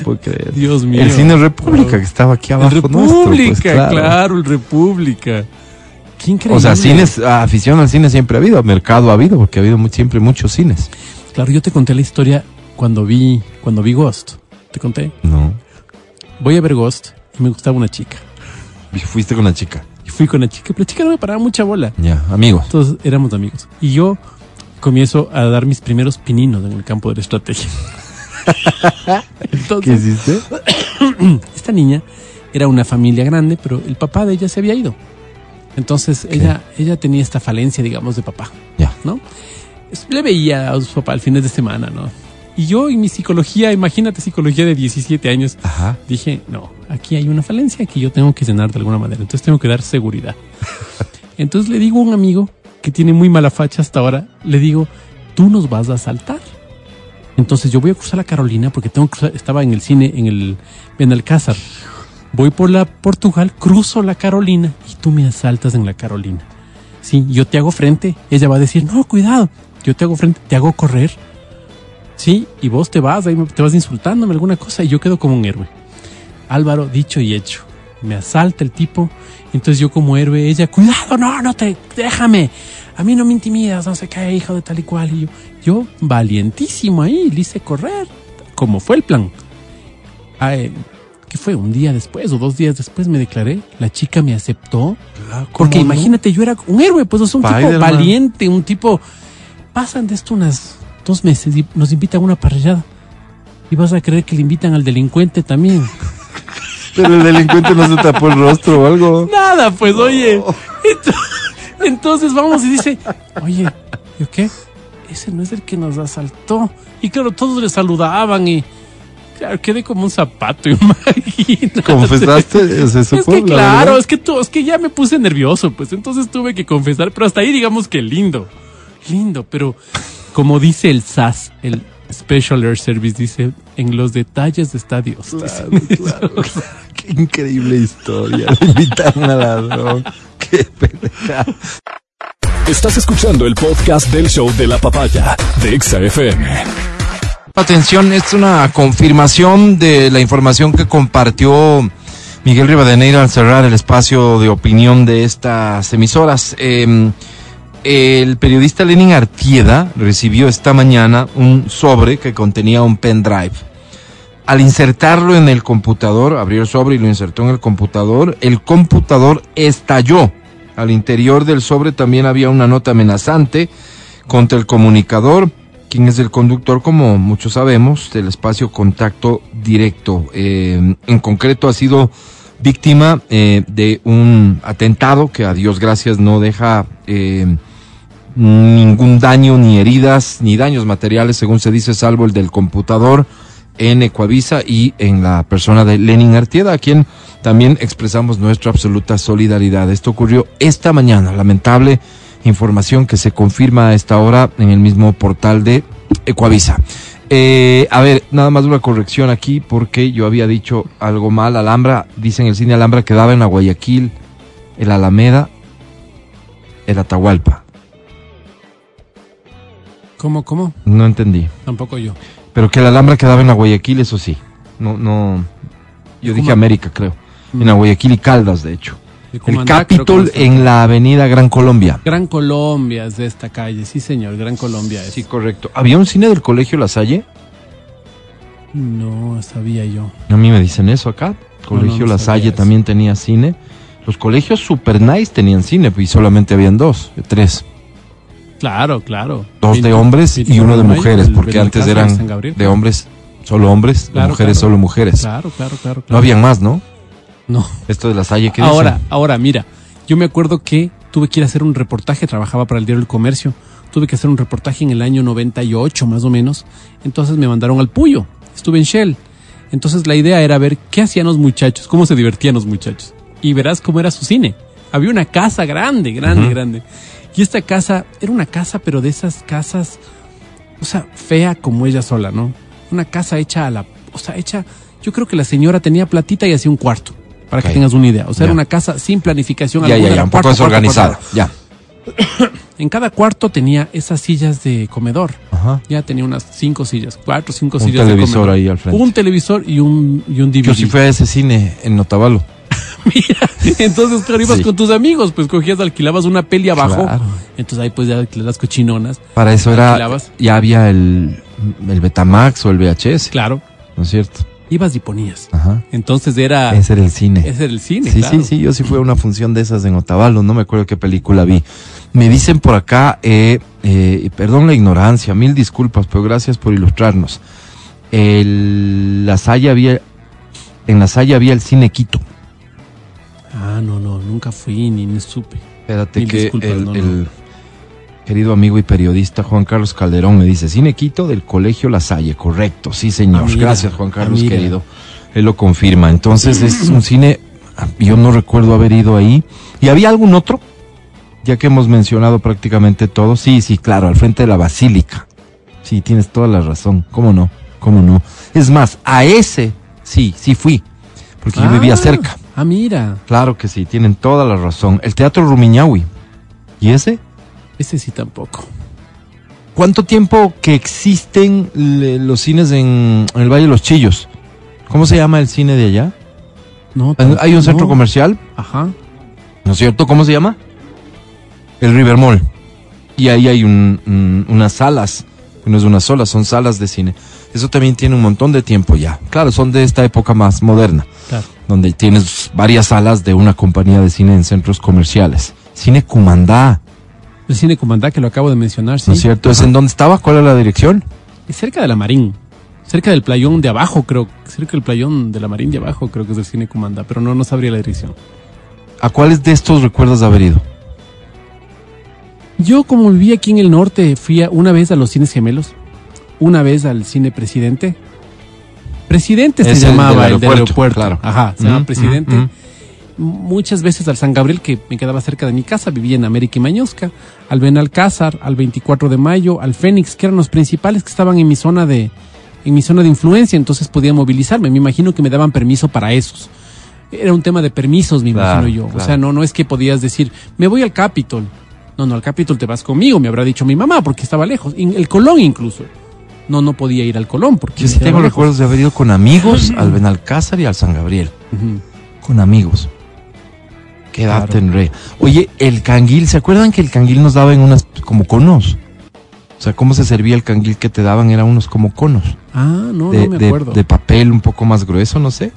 no puedo creer. Dios mío. El cine República que estaba aquí El abajo nuestro, pues, República, claro. el República. Qué increíble. O sea, cines, afición al cine siempre ha habido, mercado ha habido, porque ha habido siempre muchos cines. Claro, yo te conté la historia cuando vi, cuando vi Ghost. Te conté. No. Voy a ver Ghost y me gustaba una chica. Y fuiste con la chica. Y fui con la chica, pero la chica no me paraba mucha bola. Ya, amigos. Todos éramos amigos. Y yo comienzo a dar mis primeros pininos en el campo de la estrategia. Entonces, hiciste? esta niña era una familia grande, pero el papá de ella se había ido. Entonces ella, ella tenía esta falencia, digamos, de papá, Ya. ¿no? Le veía a su papá al fines de semana, ¿no? Y yo en mi psicología, imagínate psicología de 17 años, Ajá. dije, no, aquí hay una falencia que yo tengo que llenar de alguna manera, entonces tengo que dar seguridad. Entonces le digo a un amigo que tiene muy mala facha hasta ahora, le digo, tú nos vas a asaltar. Entonces yo voy a cruzar la Carolina porque tengo que cruzar- estaba en el cine en el Benalcázar. Voy por la Portugal, cruzo la Carolina y tú me asaltas en la Carolina. Sí, yo te hago frente. Ella va a decir, no, cuidado. Yo te hago frente, te hago correr. Sí, y vos te vas, ahí te vas insultándome alguna cosa y yo quedo como un héroe. Álvaro, dicho y hecho. Me asalta el tipo. Entonces yo como héroe, ella, cuidado, no, no te, déjame. A mí no me intimidas, no sé qué, hijo de tal y cual. Y yo, yo valientísimo ahí, le hice correr. Como fue el plan. Ah, eh, ¿qué fue? Un día después o dos días después me declaré, la chica me aceptó. Porque imagínate, yo era un héroe, pues, o sea, un tipo valiente, un tipo... Pasan de esto unas dos meses y nos invitan a una parrillada. Y vas a creer que le invitan al delincuente también. Pero el delincuente no se tapó el rostro o algo. Nada, pues, oye. Entonces vamos y dice, oye, ¿yo qué? Ese no es el que nos asaltó. Y claro, todos le saludaban y claro, quedé como un zapato, imagínate. ¿Confesaste? ¿Se es que claro, es que, es que ya me puse nervioso, pues entonces tuve que confesar, pero hasta ahí digamos que lindo, lindo, pero como dice el SAS, el Special Air Service, dice, en los detalles está Dios. Claro, Qué increíble historia. Invitarme a ladrón. Estás escuchando el podcast del show de la papaya de XFM. Atención, es una confirmación de la información que compartió Miguel Rivadeneira al cerrar el espacio de opinión de estas emisoras. Em, el periodista Lenin Artieda recibió esta mañana un sobre que contenía un pendrive. Al insertarlo en el computador, abrió el sobre y lo insertó en el computador, el computador estalló al interior del sobre también había una nota amenazante contra el comunicador, quien es el conductor, como muchos sabemos, del espacio contacto directo. Eh, en concreto ha sido víctima eh, de un atentado que a Dios gracias no deja eh, ningún daño, ni heridas, ni daños materiales, según se dice, salvo el del computador en Ecuavisa y en la persona de Lenin Artieda, a quien también expresamos nuestra absoluta solidaridad. Esto ocurrió esta mañana, lamentable información que se confirma a esta hora en el mismo portal de Ecuavisa. Eh, a ver, nada más una corrección aquí porque yo había dicho algo mal. Alhambra, dicen el cine Alhambra quedaba en la Guayaquil, el Alameda, el Atahualpa. ¿Cómo, cómo? No entendí. Tampoco yo. Pero que el Alhambra quedaba en la Guayaquil, eso sí. No, no. Yo dije América, creo en la Guayaquil y Caldas, de hecho. El Capitol en la avenida Gran Colombia. Gran Colombia es de esta calle, sí señor, Gran Colombia es. Sí, correcto. ¿Había un cine del colegio La Salle? No, sabía yo. A mí me dicen eso acá. Colegio La Salle también tenía cine. Los colegios super nice tenían cine y solamente habían dos, tres. Claro, claro. Dos de hombres y uno de mujeres, porque antes eran de hombres, solo hombres, de mujeres, solo mujeres. Claro, claro, claro, No habían más, ¿no? No. Esto de la Salle, ¿qué Ahora, ahora, mira, yo me acuerdo que tuve que ir a hacer un reportaje, trabajaba para el diario El Comercio, tuve que hacer un reportaje en el año 98 más o menos, entonces me mandaron al Puyo, estuve en Shell. Entonces la idea era ver qué hacían los muchachos, cómo se divertían los muchachos. Y verás cómo era su cine. Había una casa grande, grande, grande. Y esta casa era una casa, pero de esas casas, o sea, fea como ella sola, ¿no? Una casa hecha a la, o sea, hecha, yo creo que la señora tenía platita y hacía un cuarto para que tengas una idea. O sea, era una casa sin planificación. Ya, ya, ya, un poco desorganizada, ya. en cada cuarto tenía esas sillas de comedor. Ajá. Ya tenía unas cinco sillas, cuatro, cinco sillas de comedor. Un televisor ahí al frente. Un televisor y un, y un DVD. Yo sí fui a ese cine en Notavalo. Mira, entonces claro, ibas con tus amigos, pues cogías, alquilabas una peli abajo. Entonces ahí pues ya las cochinonas. Para eso era, ya había el, el Betamax o el VHS. Claro. ¿No es cierto? ibas y ponías. Ajá. Entonces era... Ese era el cine. Ese era el cine, Sí, sí, sí, yo sí fui a una función de esas en Otavalo, no me acuerdo qué película vi. Me dicen por acá, eh, eh, perdón la ignorancia, mil disculpas, pero gracias por ilustrarnos. El, la Salle había, en la Salle había el cine Quito. Ah, no, no, nunca fui ni me supe. Espérate que el, querido amigo y periodista Juan Carlos Calderón me dice, Cine Quito del Colegio La Salle, correcto, sí señor, ah, gracias Juan Carlos ah, querido, él lo confirma, entonces es un cine, yo no recuerdo haber ido ahí, ¿y había algún otro? Ya que hemos mencionado prácticamente todo, sí, sí, claro, al frente de la Basílica, sí, tienes toda la razón, ¿cómo no? ¿Cómo no? Es más, a ese, sí, sí fui, porque yo vivía ah, cerca. Ah, mira. Claro que sí, tienen toda la razón. El Teatro Rumiñahui. ¿Y ese? Ese sí tampoco. ¿Cuánto tiempo que existen los cines en, el Valle de los Chillos? ¿Cómo se llama el cine de allá? No, ¿Hay un centro comercial? Ajá. ¿No es cierto? ¿Cómo se llama? El River Mall. Y ahí hay unas salas no es una sola, son salas de cine. Eso también tiene un montón de tiempo ya. Claro, son de esta época más moderna, Claro. donde tienes varias salas de una compañía de cine en centros comerciales. Cine Cumandá, El cine Comandá, que lo acabo de mencionar, sí. ¿no es cierto? ¿Es en dónde estaba? ¿Cuál era la dirección? Es cerca de la Marín. Cerca del playón de abajo, creo. Cerca del playón de la Marín de abajo, creo que es el cine Comandá. Pero no, no sabría la dirección. ¿A cuáles de estos recuerdas haber ido? Yo, como viví aquí en el norte, fui a- una vez a los cines gemelos. Una vez al cine Presidente. Presidente se del llamaba el del aeropuerto, claro. Ajá, se Ujú, llama Presidente. Muchas veces al San Gabriel, que me quedaba cerca de mi casa, vivía en América y Mañosca, al Benalcázar, al 24 de mayo, al Fénix, que eran los principales que estaban en mi zona de, en mi zona de influencia, entonces podía movilizarme. Me imagino que me daban permiso para esos. Era un tema de permisos, me Claro, imagino yo. claro. O sea, no, no es que podías decir, me voy al Capitol. No, no, al Capitol te vas conmigo, me habrá dicho mi mamá, porque estaba lejos. En el Colón incluso. No, no podía ir al Colón, porque sí tengo recuerdos de haber ido con amigos al Benalcázar y al San Gabriel. Con amigos. Qué edad Claro. tendré. Oye, el canguil, ¿se acuerdan que el canguil nos daba en unas como conos? O sea, cómo se servía el canguil que te daban eran unos como conos. Ah, no, de, no me acuerdo. de papel un poco más grueso, no sé.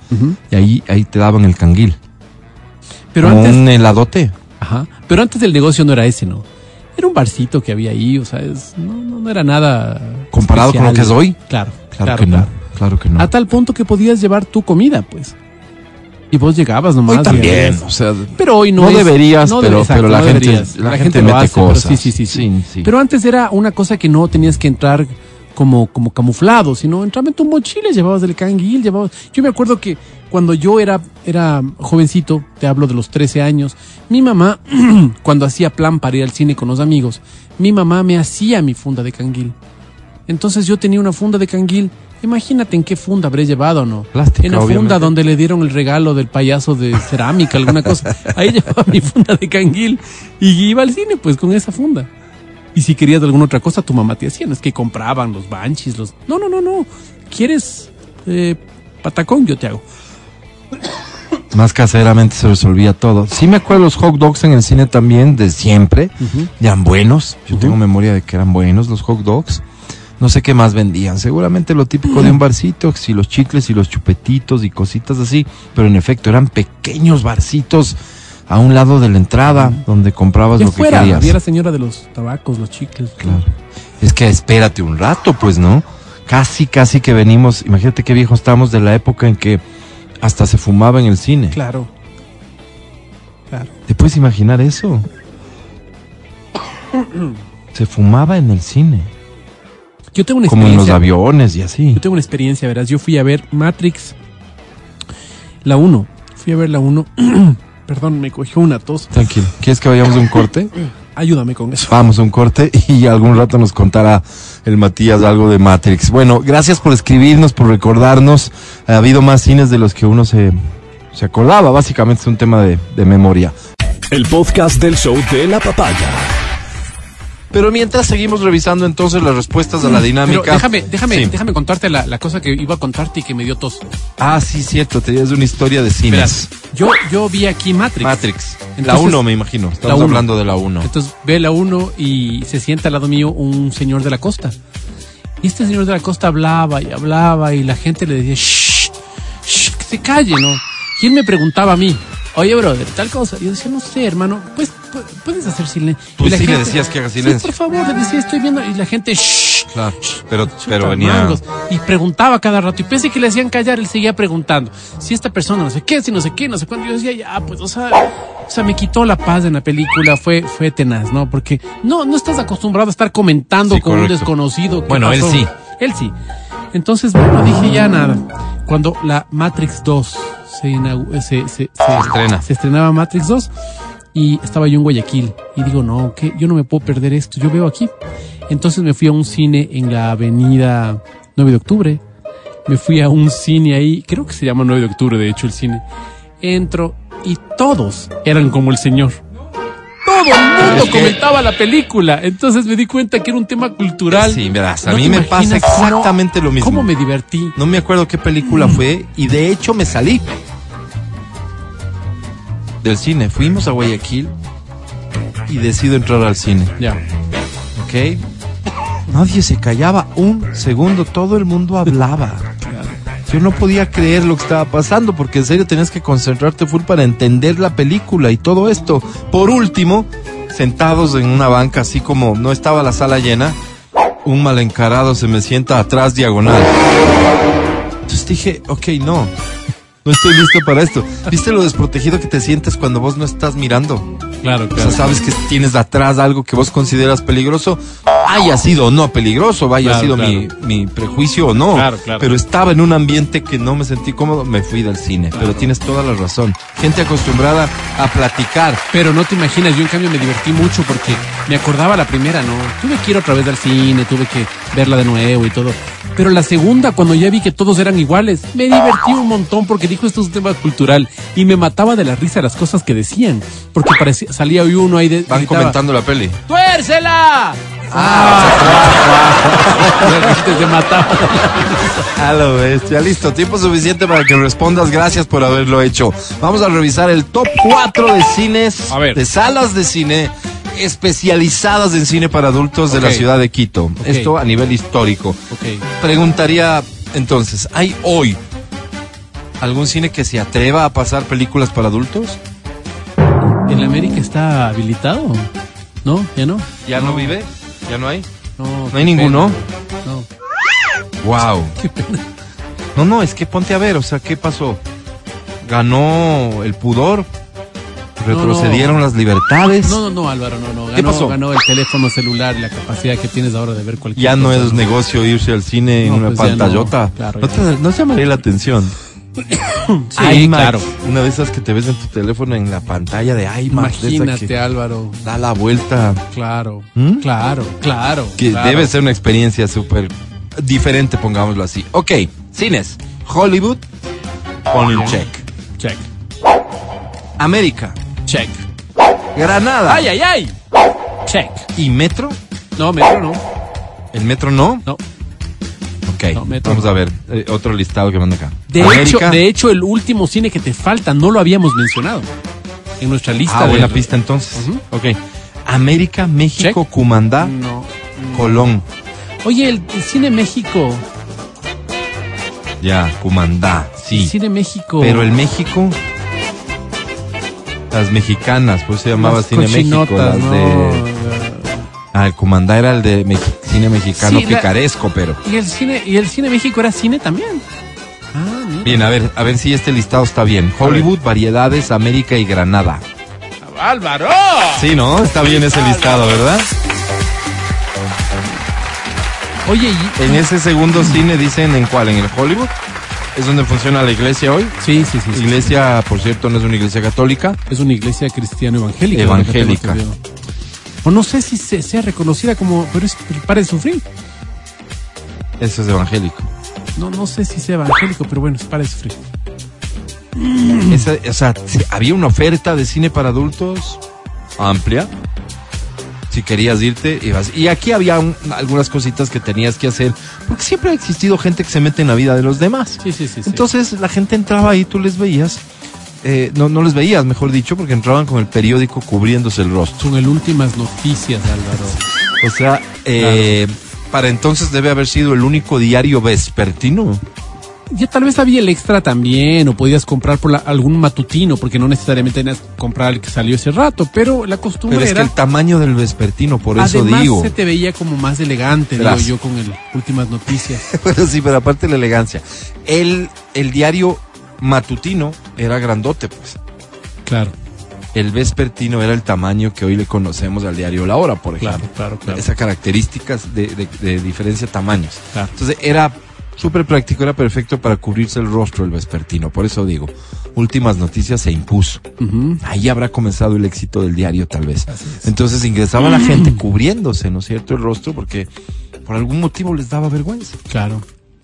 Y ahí, ahí te daban el canguil. Pero como antes, un heladote. Ajá. Pero antes el negocio no era ese, ¿no? Era un barcito que había ahí, o sea, es- no, no, no era nada. Comparado con lo que es hoy. Claro, Claro, claro, que no. claro. Que no. A tal punto que podías llevar tu comida, pues. Y vos llegabas nomás. Hoy también, o sea, Pero hoy no, no es- deberías, no pero, pero la, no gente, deberías. la, gente, mete hace, cosas. Sí, sí. Sí, sí. Pero antes era una cosa que no tenías que entrar como, como camuflado, sino entraba en tu mochila, llevabas el canguil, llevabas... Yo me acuerdo que cuando yo era, era jovencito, te hablo de los 13 años, mi mamá, cuando hacía plan para ir al cine con los amigos, mi mamá me hacía mi funda de canguil. Entonces yo tenía una funda de canguil. Imagínate en qué funda habré llevado, ¿no? Plástica, en la obviamente. funda donde le dieron el regalo del payaso de cerámica, alguna cosa. Ahí llevaba mi funda de canguil y iba al cine pues con esa funda. Y si querías alguna otra cosa, tu mamá te hacía. No es que compraban los banchis, los... No, no, no, no. ¿Quieres eh, patacón? Yo te hago. Más caseramente se resolvía todo. Sí me acuerdo los hot dogs en el cine también, de siempre. Eran buenos. Yo tengo memoria de que eran buenos los hot dogs. No sé qué más vendían. Seguramente lo típico de un barcito, si los chicles y los chupetitos y cositas así. Pero en efecto, eran pequeños barcitos a un lado de la entrada donde comprabas Ya lo que querías. la señora de los tabacos, los chicles. Claro. Es que espérate un rato, pues, ¿no? Casi, casi que venimos. Imagínate qué viejos estamos de la época en que hasta se fumaba en el cine. Claro. Claro. ¿Te puedes imaginar eso? Se fumaba en el cine, Yo tengo una como en los experiencia. aviones y así. Yo tengo una experiencia, verás. Yo fui a ver Matrix, la 1. Fui a ver la 1. Perdón, me cogió una tos. Tranquilo. ¿Quieres que vayamos a un corte? Ayúdame con eso. Vamos a un corte y algún rato nos contará el Matías algo de Matrix. Bueno, gracias por escribirnos, por recordarnos. Ha habido más cines de los que uno se, se acordaba. Básicamente es un tema de, de memoria. El podcast del show de la papaya. Pero mientras seguimos revisando entonces las respuestas a la dinámica. Pero déjame, déjame, Sí. déjame contarte la, la cosa que iba a contarte y que me dio tos. Ah, sí, cierto. Tenías una historia de. Verás, yo, yo vi aquí Matrix. Matrix. la Entonces- 1, me imagino. Estamos hablando de la 1. Entonces ve la 1 y se sienta al lado mío un señor de la costa. Y este señor de la costa hablaba y hablaba y la gente le decía, shh, shh, que se calle, ¿no? Él me preguntaba a mí, oye, brother, tal cosa. Yo decía, no sé, hermano, pues pu- puedes hacer silencio. Tú sí le decías que haga silencio. Sí, por favor, le decía, estoy viendo. Y la gente, shh, Claro. Pero, pero Chuta, venía. mangos. Y preguntaba cada rato. Y pese que le hacían callar, él seguía preguntando. Si esta persona no sé qué, si no sé qué, no sé cuánto. Yo decía, ya, pues, o sea, o sea, me quitó la paz en la película. Fue, fue tenaz, ¿no? Porque no, no estás acostumbrado a estar comentando Sí, con un desconocido. ¿qué Bueno, él sí. Él sí. Entonces, bueno, dije ya nada. Cuando la Matrix 2 se, inau- se, se, se- estrena. se estrenaba Matrix 2 y estaba yo en Guayaquil y digo, no, que yo no me puedo perder esto, yo veo aquí. Entonces me fui a un cine en la avenida 9 de octubre, me fui a un cine ahí, creo que se llama 9 de octubre, de hecho el cine. Entro y todos eran como el señor. Todo el mundo comentaba la película, entonces me di cuenta que era un tema cultural. Sí, verás, a No mí me pasa exactamente lo mismo. ¿Cómo me divertí? No me acuerdo qué película fue y de hecho me salí del cine. Fuimos a Guayaquil y decido entrar al cine, Ya. ¿ok? Nadie se callaba un segundo, todo el mundo hablaba. Yo no podía creer lo que estaba pasando porque en serio tenías que concentrarte full para entender la película y todo esto. Por último, sentados en una banca así como no estaba la sala llena, un mal encarado se me sienta atrás diagonal. Entonces dije, ok, no, no estoy listo para esto. ¿Viste lo desprotegido que te sientes cuando vos no estás mirando? Claro, O sea, sabes que tienes atrás algo que vos consideras peligroso, haya sido o no peligroso, vaya Claro, sido claro. Mi, mi prejuicio o no. Claro, claro. Pero estaba en un ambiente que no me sentí cómodo, me fui del cine. Pero tienes toda la razón. Gente acostumbrada a platicar. Pero no te imaginas, yo en cambio me divertí mucho porque me acordaba la primera, ¿no? Tuve que ir otra vez al cine, tuve que verla de nuevo y todo. Pero la segunda, cuando ya vi que todos eran iguales, me divertí un montón porque dijo esto es un tema cultural y me mataba de la risa las cosas que decían. Porque parecía, salía hoy uno ahí de. Van gritaba, comentando la peli. ¡Tuércela! Ah, se mataba. A lo bestia. Listo, tiempo suficiente para que respondas. Gracias por haberlo hecho. Vamos a revisar el top 4 de cines, A ver. de salas de cine especializadas en cine para adultos de la ciudad de Quito. Esto a nivel histórico. Ok. Preguntaría entonces, ¿hay hoy algún cine que se atreva a pasar películas para adultos? ¿En América está habilitado? ¿No? ¿Ya no? ¿Ya no, vive? ¿Ya no hay? No, ¿No hay ninguno? No. Wow. Qué pena. No, no, es que ponte a ver, o sea, ¿qué pasó? ¿Ganó el pudor? ¿Retrocedieron las libertades? No, no, no, Álvaro, no, no. Ganó, ¿Qué pasó? ganó el teléfono celular y la capacidad que tienes ahora de ver cualquier Ya no cosa, es negocio irse al cine en una pues pantallota. claro, no, te, no llamaría la atención. Sí, IMAX, claro. Una de esas que te ves en tu teléfono en la pantalla de IMAX. Imagínate, que Álvaro. da la vuelta. Claro, ¿Mm? claro, claro. Que claro. debe ser una experiencia súper diferente, pongámoslo así. Ok, cines. Hollywood, ponle un check. Check, América, check. Granada ¡Ay, ay, ay! Check. y Metro. No, metro no. ¿El Metro no? No. Ok, No, Metro vamos no. a ver. eh, otro listado que manda acá. De América. hecho, de hecho, el último cine que te falta no lo habíamos mencionado en nuestra lista. Ah, de- buena pista entonces. Ujú. Ok. América, México, Check. Cumandá, No. Colón. Oye, el, el cine México. Ya, Cumandá, sí. El cine México. Pero el México. Las mexicanas, pues se llamaba Las Cine México. Las no, de. Ah, el Cumandá era el de cine mexicano Sí, la- picaresco, pero. Y el cine, y el cine México era cine también. Ah, mira. Bien, a ver, a ver si este listado está bien. Hollywood, variedades, América y Granada. Álvaro. Sí, ¿no? Está bien ese listado, ¿verdad? Oye, y- En ese segundo cine dicen en cuál, en el Hollywood. Es donde funciona la iglesia hoy. sí, sí, sí, sí. Iglesia, por cierto, no es una iglesia católica. Es una iglesia cristiana evangélica. Evangélica. O no sé si se- sea reconocida como, pero es para de sufrir. Eso es evangélico. No, no sé si sea evangélico, pero bueno, es para de sufrir. Esa- o sea, había una oferta de cine para adultos amplia. Si querías irte, ibas. Y aquí había un- algunas cositas que tenías que hacer. Porque siempre ha existido gente que se mete en la vida de los demás. Sí, sí, sí. sí. Entonces la gente entraba ahí, tú les veías. eh, no, no les veías, mejor dicho, porque entraban con el periódico cubriéndose el rostro. son el últimas noticias, Álvaro. O sea, eh, para entonces debe haber sido el único diario vespertino. Ya tal vez había el extra también, o podías comprar por la- algún matutino, porque no necesariamente tenías que comprar el que salió ese rato, pero la costumbre Pero es que era. el tamaño del vespertino, por eso digo. se te veía como más elegante, digo yo, con el últimas noticias. Bueno, sí, pero aparte la elegancia. El, el diario matutino era grandote, pues. Claro, El vespertino era el tamaño que hoy le conocemos al diario La Hora, por claro, ejemplo. claro, claro. Esas características de, de- de diferencia de tamaños. claro. Entonces era súper práctico, era perfecto para cubrirse el rostro el vespertino. Por eso digo, últimas noticias se impuso. Ahí habrá comenzado el éxito del diario, tal vez. Entonces ingresaba la gente cubriéndose, ¿no es cierto?, el rostro, porque por algún motivo les daba vergüenza. Claro,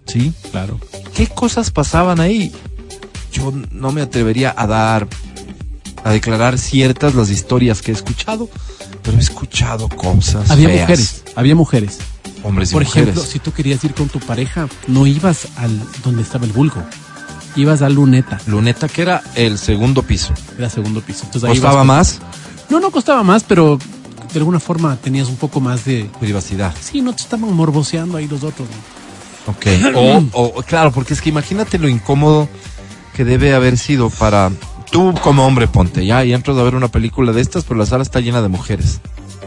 Sí. claro. ¿Qué cosas pasaban ahí? Yo no me atrevería a dar, a declarar ciertas las historias que he escuchado, pero he escuchado cosas. Había feas. mujeres, había mujeres. Hombres y Por mujeres. ejemplo, si tú querías ir con tu pareja, no ibas al donde estaba el vulgo. Ibas a Luneta, Luneta, que era el segundo piso. era segundo piso. Entonces, ahí ¿Costaba ibas- más? No, no costaba más, pero de alguna forma tenías un poco más de privacidad. Sí, no te estaban morboseando ahí los otros. Ok. o, claro, porque es que imagínate lo incómodo que debe haber sido para tú como hombre, ponte ya y entras a ver una película de estas, pero la sala está llena de mujeres.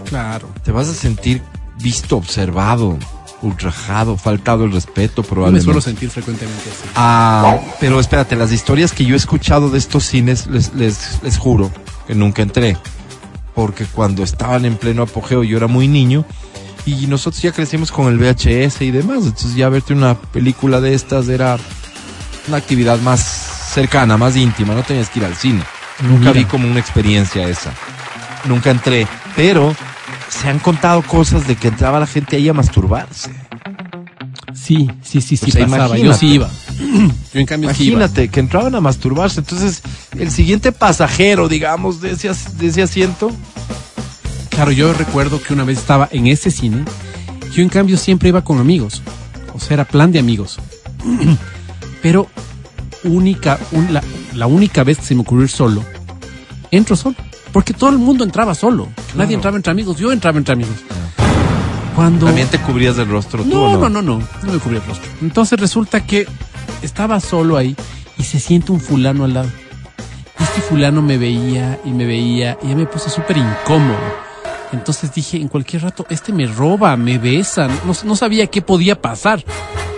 Claro. Te vas a sentir visto, observado, ultrajado, faltado el respeto, probablemente. me suelo sentir frecuentemente así. Ah, pero espérate, las historias que yo he escuchado de estos cines, les, les, les juro que nunca entré. Porque cuando estaban en pleno apogeo yo era muy niño y nosotros ya crecimos con el VHS y demás. Entonces ya verte una película de estas era una actividad más cercana, más íntima. No tenías que ir al cine. Nunca vi como una experiencia esa. Nunca entré. Pero se han contado cosas de que entraba la gente ahí a masturbarse. Sí, sí, sí, sí, pasaba. Yo sí iba. Yo en cambio Imagínate que entraban a masturbarse. Entonces, el siguiente pasajero, digamos, de ese, de ese asiento. Claro, yo recuerdo que una vez estaba en ese cine. Yo en cambio siempre iba con amigos. O sea, era plan de amigos. Pero única, la, la única vez que se me ocurrió ir solo, entro solo. Porque todo el mundo entraba solo. Nadie entraba entre amigos. Yo entraba entre amigos. Cuando... ¿También te cubrías del rostro tú? No, no, no, no, no, me cubría el rostro. Entonces resulta que estaba solo ahí y se siente un fulano al lado. Y este fulano me veía y me veía y ya me puse súper incómodo. Entonces dije, en cualquier rato, este me roba, me besa. No, no sabía qué podía pasar.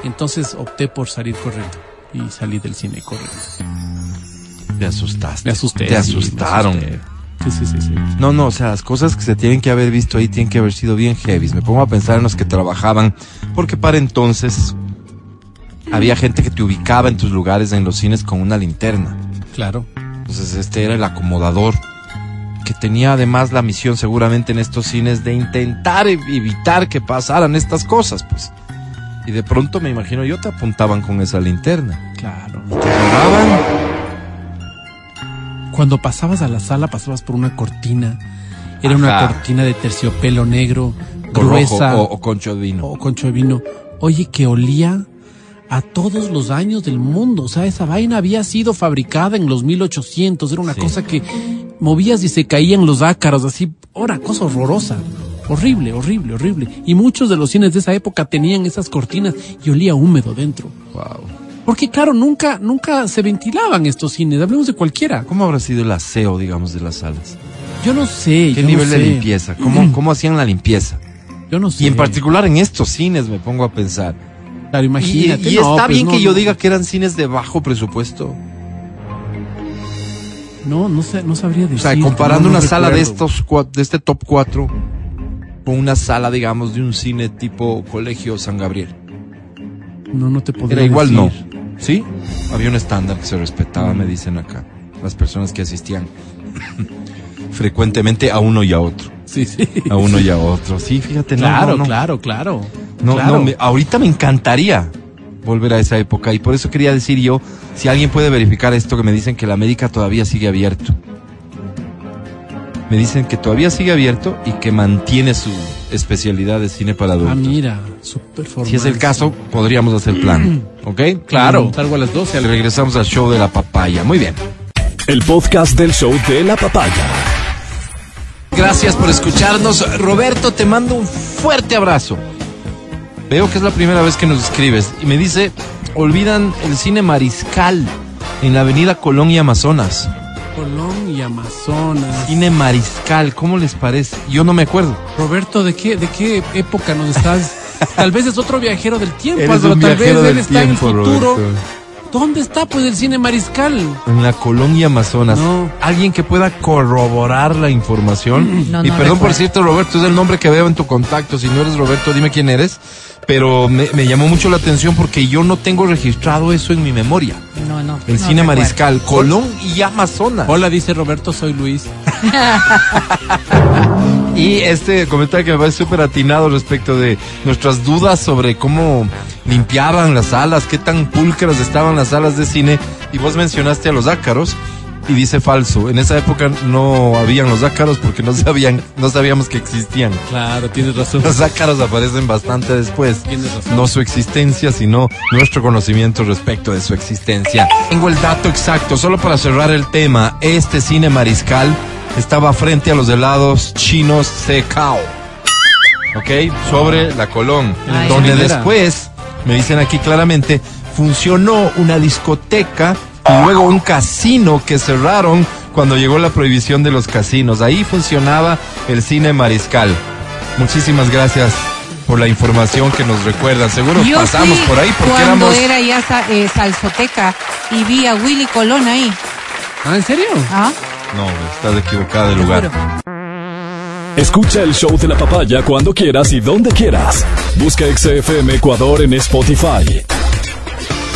Entonces opté por salir corriendo y salí del cine corriendo. Te asustaste. Me asusté. Te asustaron. Sí, sí, sí, sí. No, no, o sea, las cosas que se tienen que haber visto ahí tienen que haber sido bien heavy. Me pongo a pensar en los que trabajaban, porque para entonces había gente que te ubicaba en tus lugares en los cines con una linterna. Claro. Entonces este era el acomodador que tenía además la misión seguramente en estos cines de intentar evitar que pasaran estas cosas, pues. Y de pronto me imagino yo te apuntaban con esa linterna. Claro. Te agarraban cuando pasabas a la sala, pasabas por una cortina. Era una cortina de terciopelo negro, gruesa. o, concho de vino. O concho de vino. Oye, que olía a todos los años del mundo. O sea, esa vaina había sido fabricada en los 1800. Era una cosa que movías y se caían los ácaros, así. Ahora, cosa horrorosa. Horrible, horrible, horrible. Y muchos de los cines de esa época tenían esas cortinas y olía húmedo dentro. Wow. Porque claro, nunca, nunca se ventilaban estos cines, hablemos de cualquiera. ¿Cómo habrá sido el aseo, digamos, de las salas? Yo no sé. ¿Qué nivel de limpieza? ¿Cómo, ¿Cómo hacían la limpieza? Yo no sé. Y en particular en estos cines me pongo a pensar. Claro, imagínate. Y, está pues bien que yo diga que eran cines de bajo presupuesto. No, no, sé, no sabría decir. O sea, comparando una sala de estos de este top 4 con una sala, digamos, de un cine tipo Colegio San Gabriel. No, no te podría Era igual, no. Sí, había un estándar que se respetaba, me dicen acá, las personas que asistían frecuentemente a uno y a otro. Sí, sí. A uno y a otro. Sí, fíjate, claro, claro, claro. No, no, ahorita me encantaría volver a esa época y por eso quería decir yo, si alguien puede verificar esto que me dicen que la América todavía sigue abierto. Me dicen que todavía sigue abierto y que mantiene su especialidad de cine para adultos. Ah, mira, super Si es el caso, podríamos hacer plan. ¿Ok? Claro. Salgo a las 12. Le regresamos al show de la papaya. Muy bien. El podcast del show de la papaya. Gracias por escucharnos. Roberto, te mando un fuerte abrazo. Veo que es la primera vez que nos escribes y me dice, olvidan el cine Mariscal en la avenida Colón y Amazonas. Colón y Amazonas. Cine Mariscal, ¿cómo les parece? Yo no me acuerdo. Roberto, ¿de qué, de qué época nos estás? tal vez es otro viajero del tiempo, tal vez él está en el futuro. ¿Dónde está pues el cine Mariscal? En la Colón y Amazonas. ¿Alguien que pueda corroborar la información? y perdón por cierto, Roberto, es el nombre que veo en tu contacto. Si no eres Roberto, dime quién eres pero me, llamó mucho la atención porque yo no tengo registrado eso en mi memoria. No, no. El cine Mariscal, Colón y Amazonas. Hola, dice Roberto, soy Luis. y este comentario que me parece súper atinado respecto de nuestras dudas sobre cómo limpiaban las salas, qué tan pulcras estaban las salas de cine. Y vos mencionaste a los ácaros. Y dice falso. En esa época no habían los ácaros porque no sabían, no sabíamos que existían. Claro, tienes razón. Los ácaros aparecen bastante después. Tienes razón. No su existencia, sino nuestro conocimiento respecto de su existencia. Tengo el dato exacto, solo para cerrar el tema. Este cine mariscal estaba frente a los helados chinos Secao. ¿Ok? Sobre la Colón. Ay, donde después, me dicen aquí claramente, funcionó una discoteca y luego un casino que cerraron cuando llegó la prohibición de los casinos. Ahí funcionaba el cine mariscal. Muchísimas gracias por la información que nos recuerdan. Seguro Yo pasamos por ahí porque cuando éramos... era ya sa- eh, salsoteca y vi a Willy Colón ahí. Ah, ¿en serio? ¿Ah? No, estás equivocada de lugar. Escucha el show de la papaya cuando quieras y donde quieras. Busca XFM Ecuador en Spotify.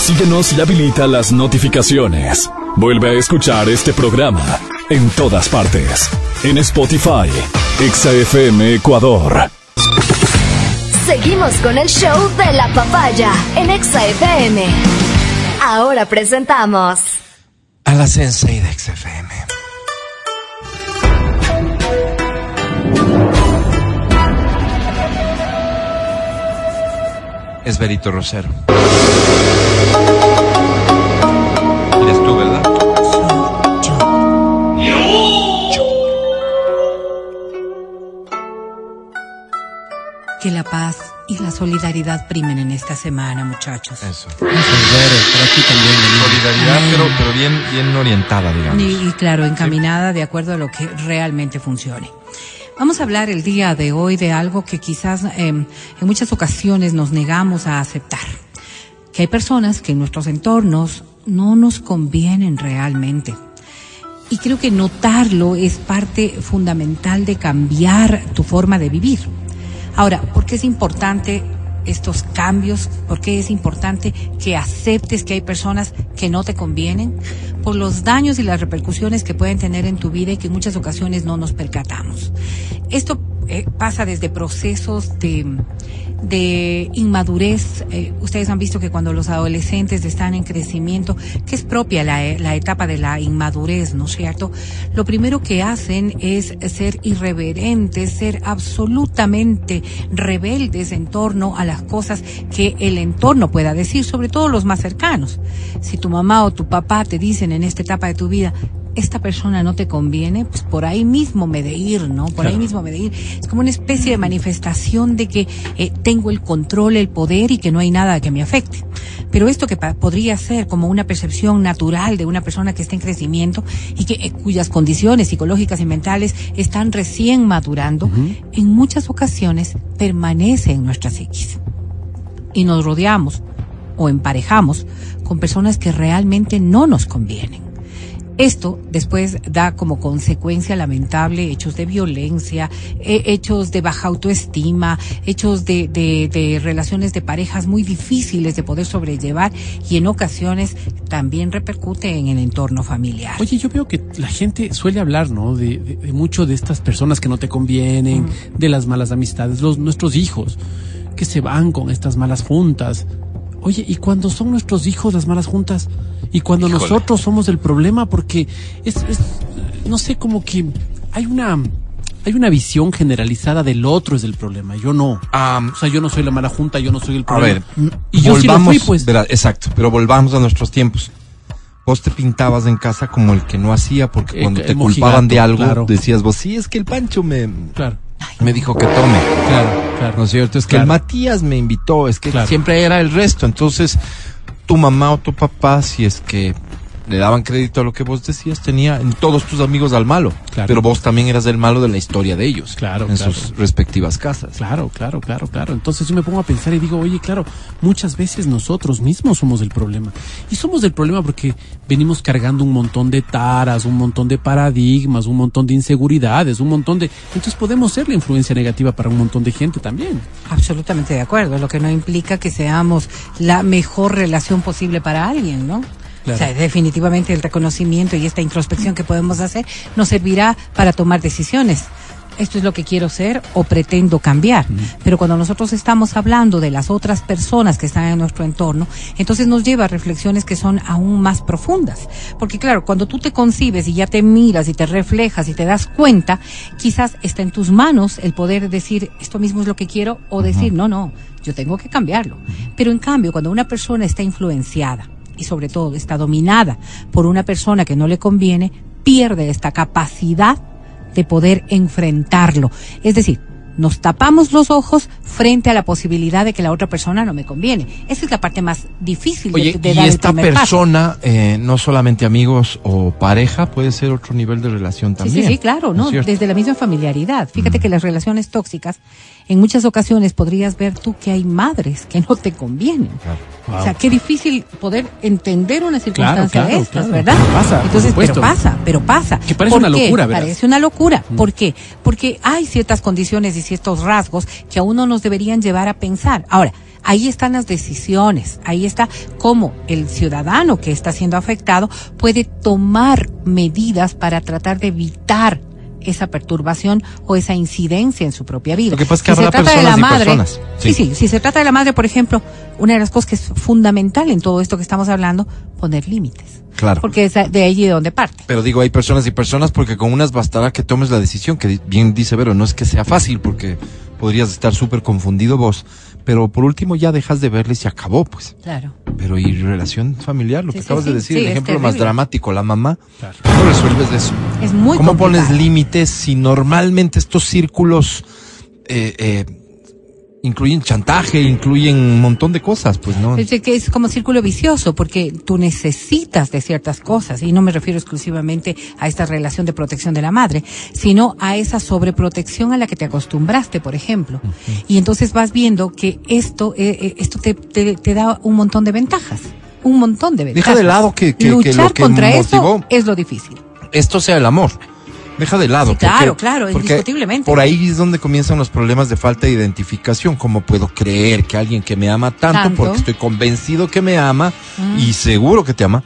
Síguenos y habilita las notificaciones. Vuelve a escuchar este programa en todas partes. En Spotify, XFM Ecuador. Seguimos con el show de la papaya en Exa FM. Ahora presentamos A la Sensei de XFM. Es Berito Rosero. Que la paz y la solidaridad primen en esta semana, muchachos. Eso. Por aquí también. Solidaridad, pero, pero bien, bien orientada, digamos. Y, y claro, encaminada de acuerdo a lo que realmente funcione. Vamos a hablar el día de hoy de algo que quizás eh, en muchas ocasiones nos negamos a aceptar. Que hay personas que en nuestros entornos no nos convienen realmente. Y creo que notarlo es parte fundamental de cambiar tu forma de vivir. Ahora, ¿por qué es importante estos cambios? ¿Por qué es importante que aceptes que hay personas que no te convienen? Por los daños y las repercusiones que pueden tener en tu vida y que en muchas ocasiones no nos percatamos. Esto eh, pasa desde procesos de, de inmadurez. Eh, ustedes han visto que cuando los adolescentes están en crecimiento, que es propia la, e- la etapa de la inmadurez, ¿no es cierto? Lo primero que hacen es ser irreverentes, ser absolutamente rebeldes en torno a las cosas que el entorno pueda decir, sobre todo los más cercanos. Si tu mamá o tu papá te dicen en esta etapa de tu vida, esta persona no te conviene, pues por ahí mismo me de ir, ¿no? Por ahí mismo me de ir. Es como una especie de manifestación de que eh, tengo el control, el poder y que no hay nada que me afecte. Pero esto que pa- podría ser como una percepción natural de una persona que está en crecimiento y que eh, cuyas condiciones psicológicas y mentales están recién madurando, en muchas ocasiones permanece en nuestra psiquis y nos rodeamos o emparejamos con personas que realmente no nos convienen. Esto después da como consecuencia lamentable hechos de violencia, eh, hechos de baja autoestima, hechos de, de, de relaciones de parejas muy difíciles de poder sobrellevar y en ocasiones también repercute en el entorno familiar. Oye, yo veo que la gente suele hablar, ¿no? De, de, de mucho de estas personas que no te convienen, de las malas amistades, los nuestros hijos que se van con estas malas juntas. Oye, ¿y cuando son nuestros hijos las malas juntas? Y cuando Híjole. nosotros somos el problema, porque es, es, no sé, como que hay una, hay una visión generalizada del otro es el problema. Yo no. O sea, yo no soy la mala junta, yo no soy el a problema. ver, y yo sí volvamos, fui, pues. verá, exacto, pero volvamos a nuestros tiempos. Vos te pintabas en casa como el que no hacía porque Eh, cuando te culpaban de algo claro. decías vos, sí, es que el Pancho me, Claro, me dijo que tome. claro, claro. ¿No es cierto? Es que Claro. el Matías me invitó, es que Claro. siempre era el resto. Entonces, tu mamá o tu papá, si es que le daban crédito a lo que vos decías, tenía en todos tus amigos al malo. Claro. Pero vos también eras el malo de la historia de ellos. Claro, En claro. sus respectivas casas. Claro, claro, claro, claro. Entonces yo me pongo a pensar y digo, oye, claro, muchas veces nosotros mismos somos el problema. Y somos el problema porque venimos cargando un montón de taras, un montón de paradigmas, un montón de inseguridades, un montón de... Entonces podemos ser la influencia negativa para un montón de gente también. Absolutamente de acuerdo, lo que no implica que seamos la mejor relación posible para alguien, ¿no? Claro. O sea, definitivamente el reconocimiento y esta introspección que podemos hacer nos servirá para tomar decisiones. esto es lo que quiero ser o pretendo cambiar. Pero cuando nosotros estamos hablando de las otras personas que están en nuestro entorno, entonces nos lleva a reflexiones que son aún más profundas. Porque claro, cuando tú te concibes y ya te miras y te reflejas y te das cuenta, quizás está en tus manos el poder decir, esto mismo es lo que quiero, o decir, no, no, yo tengo que cambiarlo. Pero en cambio, cuando una persona está influenciada, y sobre todo está dominada por una persona que no le conviene, pierde esta capacidad de poder enfrentarlo. Es decir, nos tapamos los ojos frente a la posibilidad de que la otra persona no me conviene. Esa es la parte más difícil Oye, de, y esta persona, eh, no solamente amigos o pareja, puede ser otro nivel de relación también. Sí, sí, claro, ¿no? Desde la misma familiaridad. Fíjate que las relaciones tóxicas, en muchas ocasiones podrías ver tú que hay madres que no te convienen. O sea, qué difícil poder entender una circunstancia de estas, ¿verdad? Pasa, Entonces, pero pasa, pero pasa. Que parece una locura, ¿verdad? Parece una locura. ¿Por qué? Porque hay ciertas condiciones y ciertos rasgos que a uno nos deberían llevar a pensar. Ahora, ahí están las decisiones, ahí está cómo el ciudadano que está siendo afectado puede tomar medidas para tratar de evitar esa perturbación o esa incidencia en su propia vida. Lo que pasa es que si habrá se trata de la personas y madre, personas. sí. Sí. sí, si se trata de la madre, por ejemplo, una de las cosas que es fundamental en todo esto que estamos hablando, poner límites. Claro. Porque es de allí de donde parte. Pero digo, hay personas y personas porque con unas bastará que tomes la decisión, que bien dice Vero, no es que sea fácil porque podrías estar súper confundido vos, pero por último ya dejas de verle y se acabó, pues. Claro. Pero y relación familiar, lo Sí, que sí, acabas de decir, sí, el ejemplo más dramático, la mamá, ¿cómo resuelves eso? Es muy ¿Cómo complicado. pones límites si normalmente estos círculos eh, eh, incluyen chantaje, incluyen un montón de cosas, pues no? Es que es como círculo vicioso, porque tú necesitas de ciertas cosas, y no me refiero exclusivamente a esta relación de protección de la madre, sino a esa sobreprotección a la que te acostumbraste, por ejemplo. Y entonces vas viendo que esto, eh, eh, esto te, te, te da un montón de ventajas, un montón de ventajas. Deja de lado que- que- que Luchar lo que contra motivó- eso es lo difícil. esto sea el amor. Deja de lado. Sí, claro, claro, indiscutiblemente. Por ahí es donde comienzan los problemas de falta de identificación. ¿Cómo puedo creer que alguien que me ama tanto, Tanto. porque estoy convencido que me ama y seguro que te ama,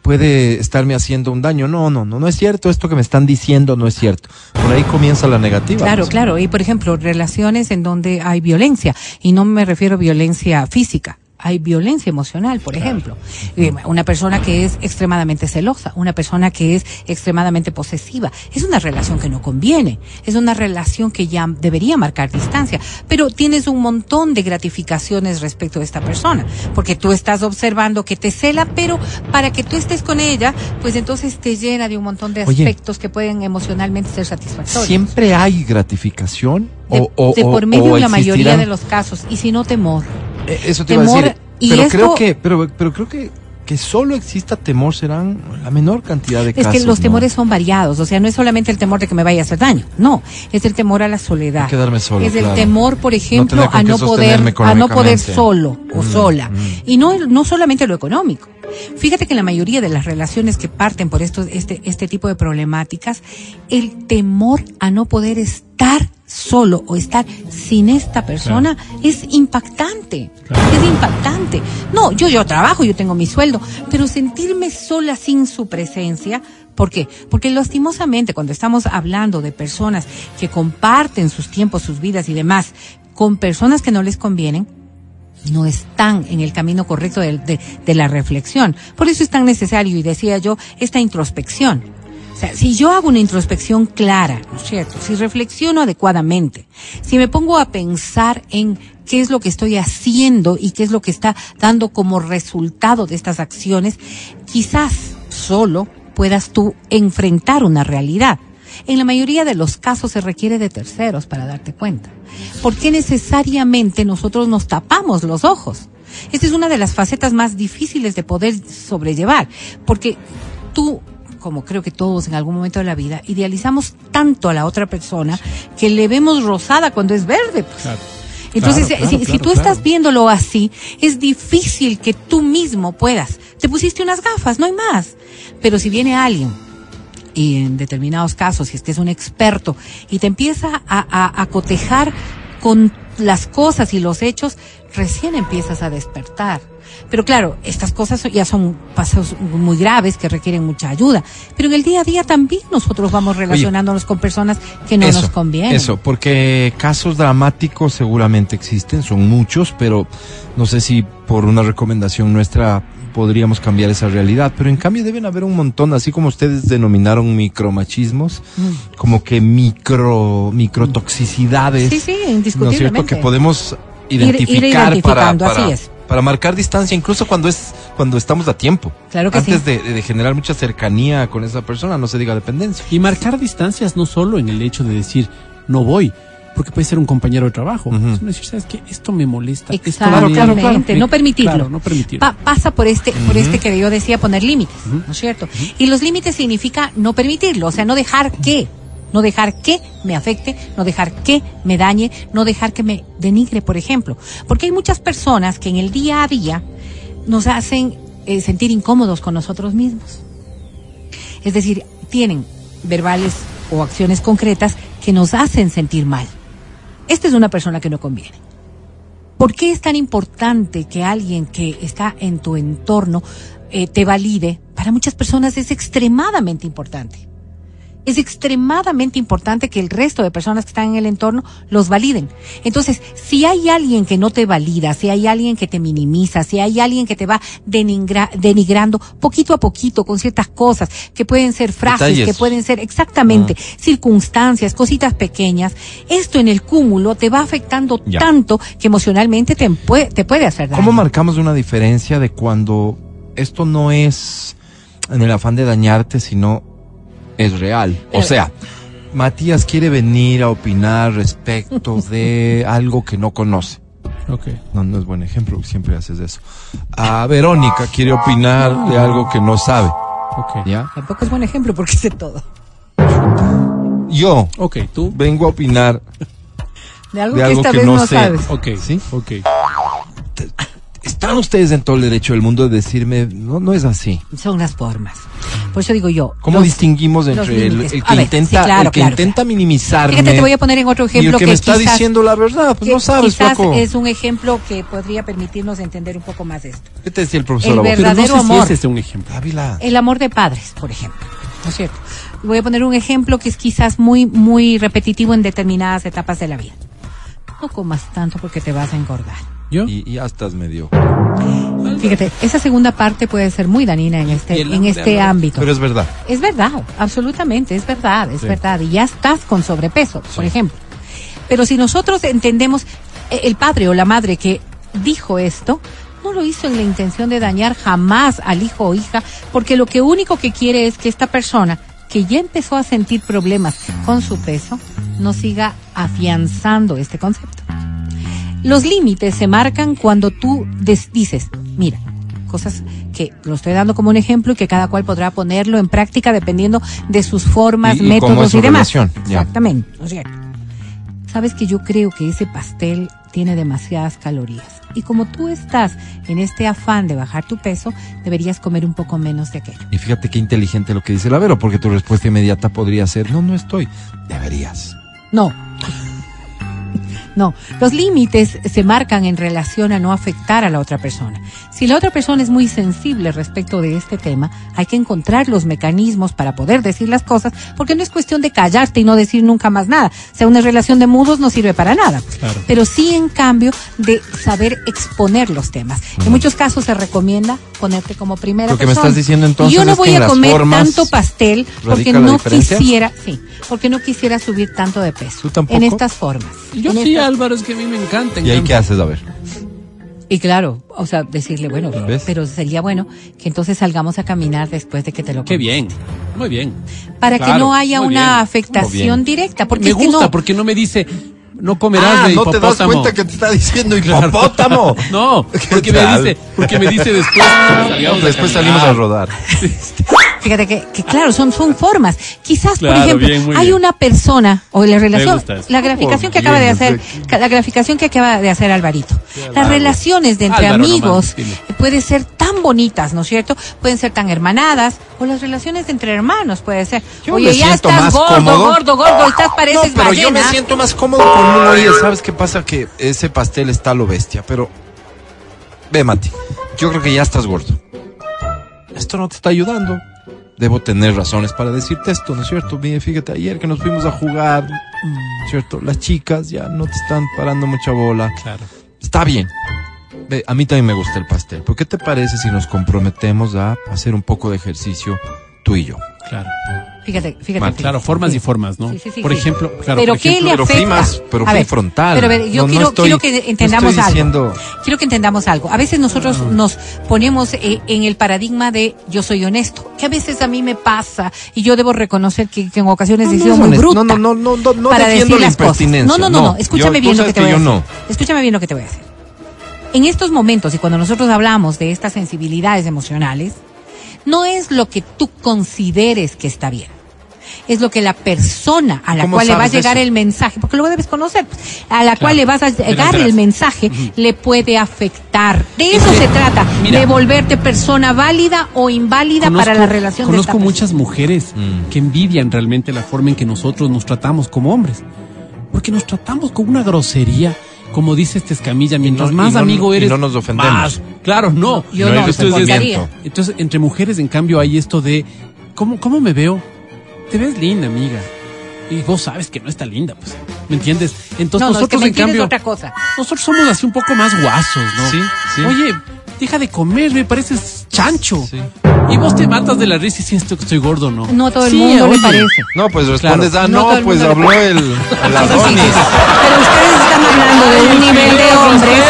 puede estarme haciendo un daño? No, no, no, no es cierto. Esto que me están diciendo no es cierto. Por ahí comienza la negativa. Claro, claro. Y por ejemplo, relaciones en donde hay violencia. Y no me refiero a violencia física. Hay violencia emocional, por ejemplo. Eh, Una persona que es extremadamente celosa, una persona que es extremadamente posesiva. Es una relación que no conviene. Es una relación que ya debería marcar distancia. Pero tienes un montón de gratificaciones respecto de esta persona. Porque tú estás observando que te cela, pero para que tú estés con ella, pues entonces te llena de un montón de Oye. aspectos que pueden emocionalmente ser satisfactorios. ¿Siempre hay gratificación? De, o, o- de por medio o en la mayoría de los casos, y si no temor. Eh, Eso te iba a Temor, decir. y pero esto- creo que, pero, pero creo que, que solo exista temor serán la menor cantidad de Es casos. que los ¿no? temores son variados, o sea, no es solamente el temor de que me vaya a hacer daño, no, es el temor a la soledad. A quedarme solo, Es el claro. temor, por ejemplo, a no poder a no poder solo o Mm, sola. mm. Y no no solamente lo económico. Fíjate que en la mayoría de las relaciones que parten por estos este este tipo de problemáticas, el temor a no poder estar solo o estar sin esta persona es impactante. Es impactante. No, yo yo trabajo, yo tengo mi sueldo, pero sentirme sola sin su presencia ¿Por qué? Porque lastimosamente cuando estamos hablando de personas que comparten sus tiempos, sus vidas y demás con personas que no les convienen, no están en el camino correcto de, de- de la reflexión. Por eso es tan necesario, y decía yo, esta introspección. O sea, si yo hago una introspección clara, ¿no es cierto? Si reflexiono adecuadamente, si me pongo a pensar en qué es lo que estoy haciendo y qué es lo que está dando como resultado de estas acciones, quizás solo puedas tú enfrentar una realidad. En la mayoría de los casos se requiere de terceros para darte cuenta. ¿Por qué necesariamente nosotros nos tapamos los ojos? Esta es una de las facetas más difíciles de poder sobrellevar, porque tú, como creo que todos en algún momento de la vida, idealizamos tanto a la otra persona que le vemos rosada cuando es verde. pues. Entonces, Claro, si, claro, si tú estás viéndolo así, es difícil que tú mismo puedas. Te pusiste unas gafas, no hay más. Pero si viene alguien y en determinados casos, si es que es un experto, y te empieza a, a- a cotejar con las cosas y los hechos, recién empiezas a despertar. Pero claro, estas cosas ya son pasos muy graves que requieren mucha ayuda. Pero en el día a día también nosotros vamos relacionándonos con personas que no eso, nos convienen. Eso, porque casos dramáticos seguramente existen, son muchos, pero no sé si por una recomendación nuestra podríamos cambiar esa realidad, pero en cambio deben haber un montón, así como ustedes denominaron micromachismos, Mm. como que micro microtoxicidades. Sí, sí, ¿No es indiscutiblemente. cierto? Que podemos ir identificar para, identificando, para, así es. Para marcar distancia, incluso cuando es cuando estamos a tiempo. Claro que Antes sí. de, de generar mucha cercanía con esa persona, no se diga dependencia. Y marcar distancias no solo en el hecho de decir no voy, porque puede ser un compañero de trabajo. Ujú. sino decir, ¿sabes qué? Esto me molesta. esto Exactamente, me- Claro, claro, claro. no permitirlo. Claro, no permitirlo. Pa- pasa por este, por este que yo decía poner límites, ¿no es cierto? Y los límites significa no permitirlo, o sea, no dejar que, no dejar que me afecte, no dejar que me dañe, no dejar que me denigre, por ejemplo. Porque hay muchas personas que en el día a día nos hacen eh, sentir incómodos con nosotros mismos. Es decir, tienen verbales o acciones concretas que nos hacen sentir mal. Esta es una persona que no conviene. ¿Por qué es tan importante que alguien que está en tu entorno eh, te valide? Para muchas personas es extremadamente importante. Es extremadamente importante que el resto de personas que están en el entorno los validen. Entonces, si hay alguien que no te valida, si hay alguien que te minimiza, si hay alguien que te va denigra- denigrando poquito a poquito con ciertas cosas que pueden ser frases, Detalles. que pueden ser exactamente circunstancias, cositas pequeñas, esto en el cúmulo te va afectando Ya. tanto que emocionalmente te, te puede hacer daño. ¿Cómo marcamos una diferencia de cuando esto no es en el afán de dañarte, sino es real? O Pero- sea, Matías quiere venir a opinar respecto de algo que no conoce. Ok. No, no es buen ejemplo, siempre haces eso. A Verónica quiere opinar de algo que no sabe. Ok. ¿Ya? Tampoco es buen ejemplo porque sé todo. Yo Ok, tú. vengo a opinar De algo De que algo esta que vez no no, sé. sabes. Ok. ¿Sí? Ok. ¿Están ustedes en todo el derecho del mundo de decirme, no, no es así? Son las formas. Por eso digo yo. ¿Cómo los- distinguimos entre el, el que ver, intenta, sí, claro, el que claro, intenta claro. minimizarme Fíjate, te voy a poner en otro y el ejemplo que, me está quizás- diciendo la verdad? Pues que no sabes, quizás flaco. es un ejemplo que podría permitirnos entender un poco más esto. ¿Qué te decía el profesor El Abogado? Pero no verdadero sé si amor. ese es un ejemplo. Ávila. El amor de padres, por ejemplo. ¿No es cierto? Voy a poner un ejemplo que es quizás muy, muy repetitivo en determinadas etapas de la vida. No comas tanto porque te vas a engordar. ¿Yo? Y, y ya estás medio. Fíjate, esa segunda parte puede ser muy dañina en este, en este ámbito. Pero es verdad. Es verdad, absolutamente, es verdad, es Sí. verdad. Y ya estás con sobrepeso, por ejemplo. Pero si nosotros entendemos, eh, el padre o la madre que dijo esto, no lo hizo en la intención de dañar jamás al hijo o hija, porque lo que único que quiere es que esta persona, que ya empezó a sentir problemas con su peso, no siga afianzando este concepto. Los límites se marcan cuando tú dices, mira, cosas que lo estoy dando como un ejemplo y que cada cual podrá ponerlo en práctica dependiendo de sus formas, Y- y métodos y demás. relación. Exactamente, ¿no es cierto? Sabes que yo creo que ese pastel tiene demasiadas calorías. Y como tú estás en este afán de bajar tu peso, deberías comer un poco menos de aquello. Y fíjate qué inteligente lo que dice la Vero, porque tu respuesta inmediata podría ser, no, no estoy. Deberías. No. No, los límites se marcan en relación a no afectar a la otra persona. Si la otra persona es muy sensible respecto de este tema, hay que encontrar los mecanismos para poder decir las cosas, porque no es cuestión de callarte y no decir nunca más nada. O sea, una relación de mudos no sirve para nada. Claro. Pero sí, en cambio, de saber exponer los temas. En muchos casos se recomienda ponerte como primera Lo que me persona. estás diciendo entonces y yo no es voy que en a comer tanto pastel porque no diferencia. quisiera, sí, porque no quisiera subir tanto de peso. ¿Tú tampoco? En estas formas. Yo En sí, estas- Álvaro, es que a mí me encanta. ¿Y ahí qué haces? A ver. Y claro, o sea, decirle, bueno, ¿Ves? pero sería bueno que entonces salgamos a caminar después de que te lo Qué bien. Muy bien. Para que no haya una bien. afectación directa. Porque me es que gusta no, porque no me dice, no comerás Ah, de no te das hipopótamo. cuenta que te está diciendo hipopótamo. No, porque me dice, porque me dice después. Después salimos a rodar. Fíjate que, que claro, son, son formas. Quizás, Claro, por ejemplo, bien, hay bien. una persona, o la relación, la graficación que acaba de hacer, perfecto. la graficación que acaba de hacer Alvarito. Las relaciones de entre Álvaro amigos pueden ser tan bonitas, ¿no es cierto? Pueden ser tan hermanadas, o las relaciones de entre hermanos puede ser. Yo Oye, ya estás más gordo, cómodo. gordo, gordo, estás No, pareces pero yo me siento más cómodo con uno. Oye, ¿sabes qué pasa? Que ese pastel está lo bestia, pero... Ve, Mati. yo creo que ya estás gordo. Esto no te está ayudando. Debo tener razones para decirte esto, ¿no es cierto? Mire, fíjate, ayer que nos fuimos a jugar, ¿cierto? Las chicas ya no te están parando mucha bola. Claro. Está bien. Ve, a mí también me gusta el pastel. ¿Por qué te parece si nos comprometemos a hacer un poco de ejercicio tú y yo? Claro. Fíjate, fíjate. Claro, formas y formas, ¿no? Sí, sí, sí, por sí. ejemplo, claro, pero por ¿qué ejemplo, le pero afecta? más- pero A fui ver, frontal. Pero a ver, yo No, no quiero, estoy- quiero que no entendamos estoy algo. diciendo- Quiero que entendamos algo. A veces nosotros nos ponemos eh, en el paradigma de yo soy honesto, que a veces a mí me pasa y yo debo reconocer que, que en ocasiones No, he no sido muy honesto. bruta. No, no, no, no, no para defiendo decir la las cosas. impertinencia. No, no, no, no. No, Escúchame yo- bien lo que te voy a decir. no. Escúchame bien lo que te voy a decir. En estos momentos y cuando nosotros hablamos de estas sensibilidades emocionales, no es lo que tú consideres que está bien. Es lo que la persona a la ¿Cómo cual le va a llegar eso? el mensaje, porque lo debes conocer, a la cual le vas a llegar el mensaje, le puede afectar. De eso se trata, mira. de volverte persona válida o inválida para la relación de Conozco esta muchas mujeres Mm. que envidian realmente la forma en que nosotros nos tratamos como hombres. Porque nos tratamos con una grosería, como dice este escamilla, mientras no- más y no- amigo y eres. no nos ofendemos. más. Claro, no. Yo No entonces, entonces, entre mujeres, en cambio, hay esto de. ¿Cómo, ¿Cómo me veo? Te ves linda, amiga. Y vos sabes que no está linda, pues. ¿Me entiendes? Entonces No, no, es que nosotros, me en cambio. otra cosa. Nosotros somos así un poco más guasos, ¿no? Sí, sí. Oye, deja de comer, me pareces chancho. Sí. Y vos te matas de la risa y si esto que estoy gordo, ¿no? No todo el Sí, mundo le oye. parece. No, pues respondes, Claro. ah, No pues habló el, el Adonis. sí. Pero ustedes están hablando de un nivel de hombres,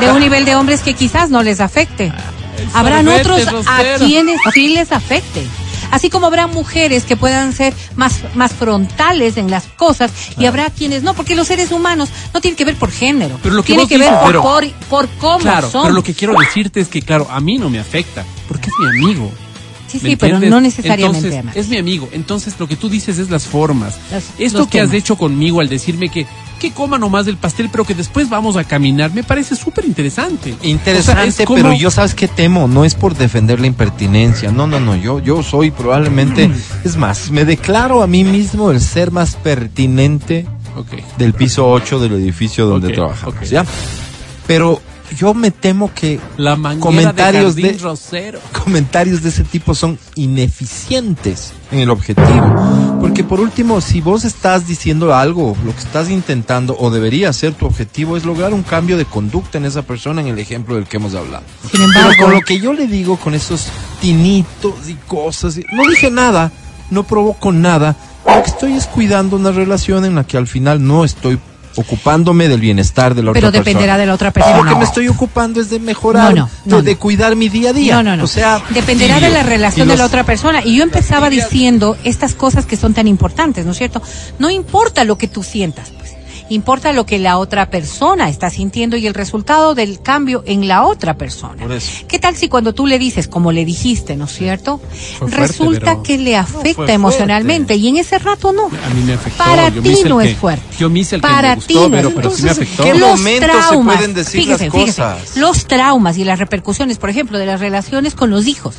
de un nivel de hombres que quizás no les afecte. Habrán sorbete, otros a quienes sí les afecte. Así como habrá mujeres que puedan ser más, más frontales en las cosas y habrá quienes no, porque los seres humanos no tienen que ver por género, Pero lo que tiene que ver por, pero- por, por cómo Claro, son. pero lo que quiero decirte es que, claro, a mí no me afecta, porque es mi amigo. Sí, ¿me sí, pero no necesariamente. Entonces, además. es mi amigo. Entonces, lo que tú dices es las formas. Las- Esto los que has hecho conmigo al decirme que, que coma nomás del pastel, pero que después vamos a caminar, me parece súper interesante. Interesante, O sea, es como- pero yo sabes que temo, no es por defender la impertinencia, no, no, no, yo, yo soy probablemente, es más, me declaro a mí mismo el ser más pertinente del piso 8 del edificio donde trabajamos. ¿ya? Pero yo me temo que La Comentarios de, Jardín de- Rosero. comentarios de ese tipo son ineficientes en el objetivo. Porque por último, si vos estás diciendo algo, lo que estás intentando o debería ser tu objetivo es lograr un cambio de conducta en esa persona en el ejemplo del que hemos hablado. Sin embargo, Pero con lo que yo le digo, con esos tinitos y cosas, no dije nada, no provoco nada. Lo que estoy es cuidando una relación en la que al final no estoy ocupándome del bienestar de la pero otra persona. dependerá de la otra persona. lo que me estoy ocupando es de mejorar, No, no, no, de, cuidar mi día a día. No, no, no. O sea, dependerá de la relación de la otra persona. Y yo empezaba diciendo estas cosas que son tan importantes, ¿no es cierto? No importa lo que tú sientas. Importa lo que la otra persona está sintiendo y el resultado del cambio en la otra persona. ¿Qué tal si cuando tú le dices, como le dijiste, ¿no es cierto? Fuerte, Resulta que le afecta emocionalmente y en ese rato no. A mí me afectó. Para yo ti no que- es fuerte. Yo me hice el que Para me ti gustó, pero, es pero sí me Entonces, afectó. ¿qué los se traumas, pueden decir fíjese, las fíjese, los traumas y las repercusiones, por ejemplo, de las relaciones con los hijos.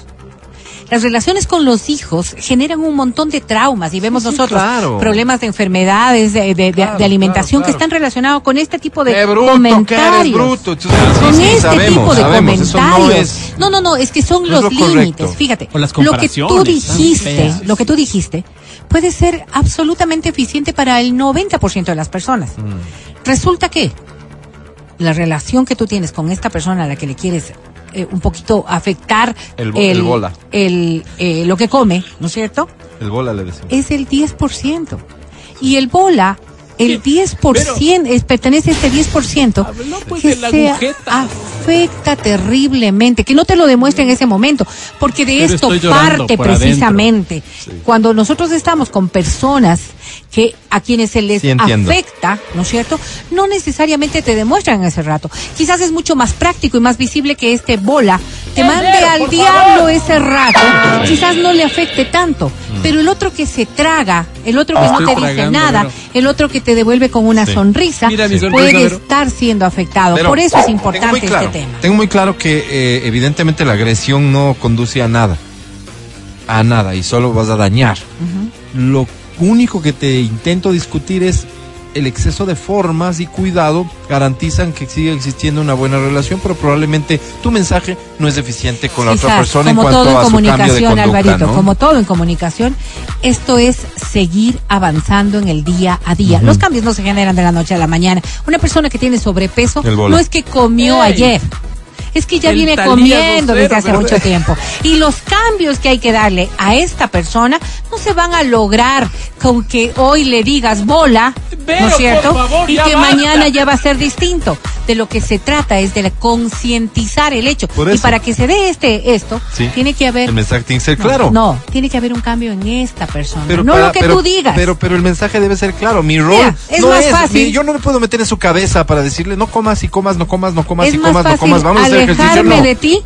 Las relaciones con los hijos generan un montón de traumas y vemos Sí, sí, nosotros claro. problemas de enfermedades, de, de- de- Claro, de alimentación claro, que están relacionados con este tipo de Qué bruto, comentarios. bruto. Entonces, con sí, sí, este sabemos, tipo de sabemos, eso no comentarios. es- no, no, no, es que son no los límites. Fíjate, lo que tú dijiste, lo que tú dijiste, puede ser absolutamente eficiente para el 90% de las personas. Mm. Resulta que la relación que tú tienes con esta persona a la que le quieres eh, un poquito afectar El bo- el bola. el, eh, lo que come, ¿no es cierto? El bola le decimos. Es el 10%. Y el bola, el ¿Qué? 10%, es, pertenece a este 10% Habló, pues, que se afecta terriblemente, que no te lo demuestre en ese momento, porque de Pero esto parte precisamente. Cuando nosotros estamos con personas que a quienes se les Sí, afecta, ¿no es cierto? No necesariamente te demuestran ese rato. Quizás es mucho más práctico y más visible que este bola te mande al diablo ese rato, quizás no le afecte tanto, pero el otro que se traga, el otro que Me no te dice tragando, nada, el otro que te devuelve con una Sí. sonrisa, Mira puede estar siendo afectado. Pero Por eso es importante claro, este tema. Tengo muy claro que eh, evidentemente la agresión no conduce a nada. A nada y solo vas a dañar. Lo único que te intento discutir es el exceso de formas y cuidado garantizan que siga existiendo una buena relación, pero probablemente tu mensaje no es eficiente con la otra persona en como cuanto todo en a su cambio de comunicación, conducta, Alvarito, ¿no? como todo en comunicación, esto es seguir avanzando en el día a día. Los cambios no se generan de la noche a la mañana. Una persona que tiene sobrepeso no es que comió ayer. Es que ya El viene comiendo desde hace mucho tiempo. Y los cambios que hay que darle a esta persona no se van a lograr con que hoy le digas bola, ¿no es cierto? favor, y que basta. mañana ya va a ser distinto. De lo que se trata es de concientizar el hecho. Por Y para que se dé este esto, Sí. tiene que haber El mensaje tiene que ser no, claro. No, tiene que haber un cambio en esta persona. Pero no para- lo que pero- tú digas. Pero, pero el mensaje debe ser claro. Mi rol Mira, es no más es. fácil. mi- yo no me puedo meter en su cabeza para decirle no comas y comas, no comas, no comas es y comas, no comas. Vamos a ejercicio. Alejarme No. de ti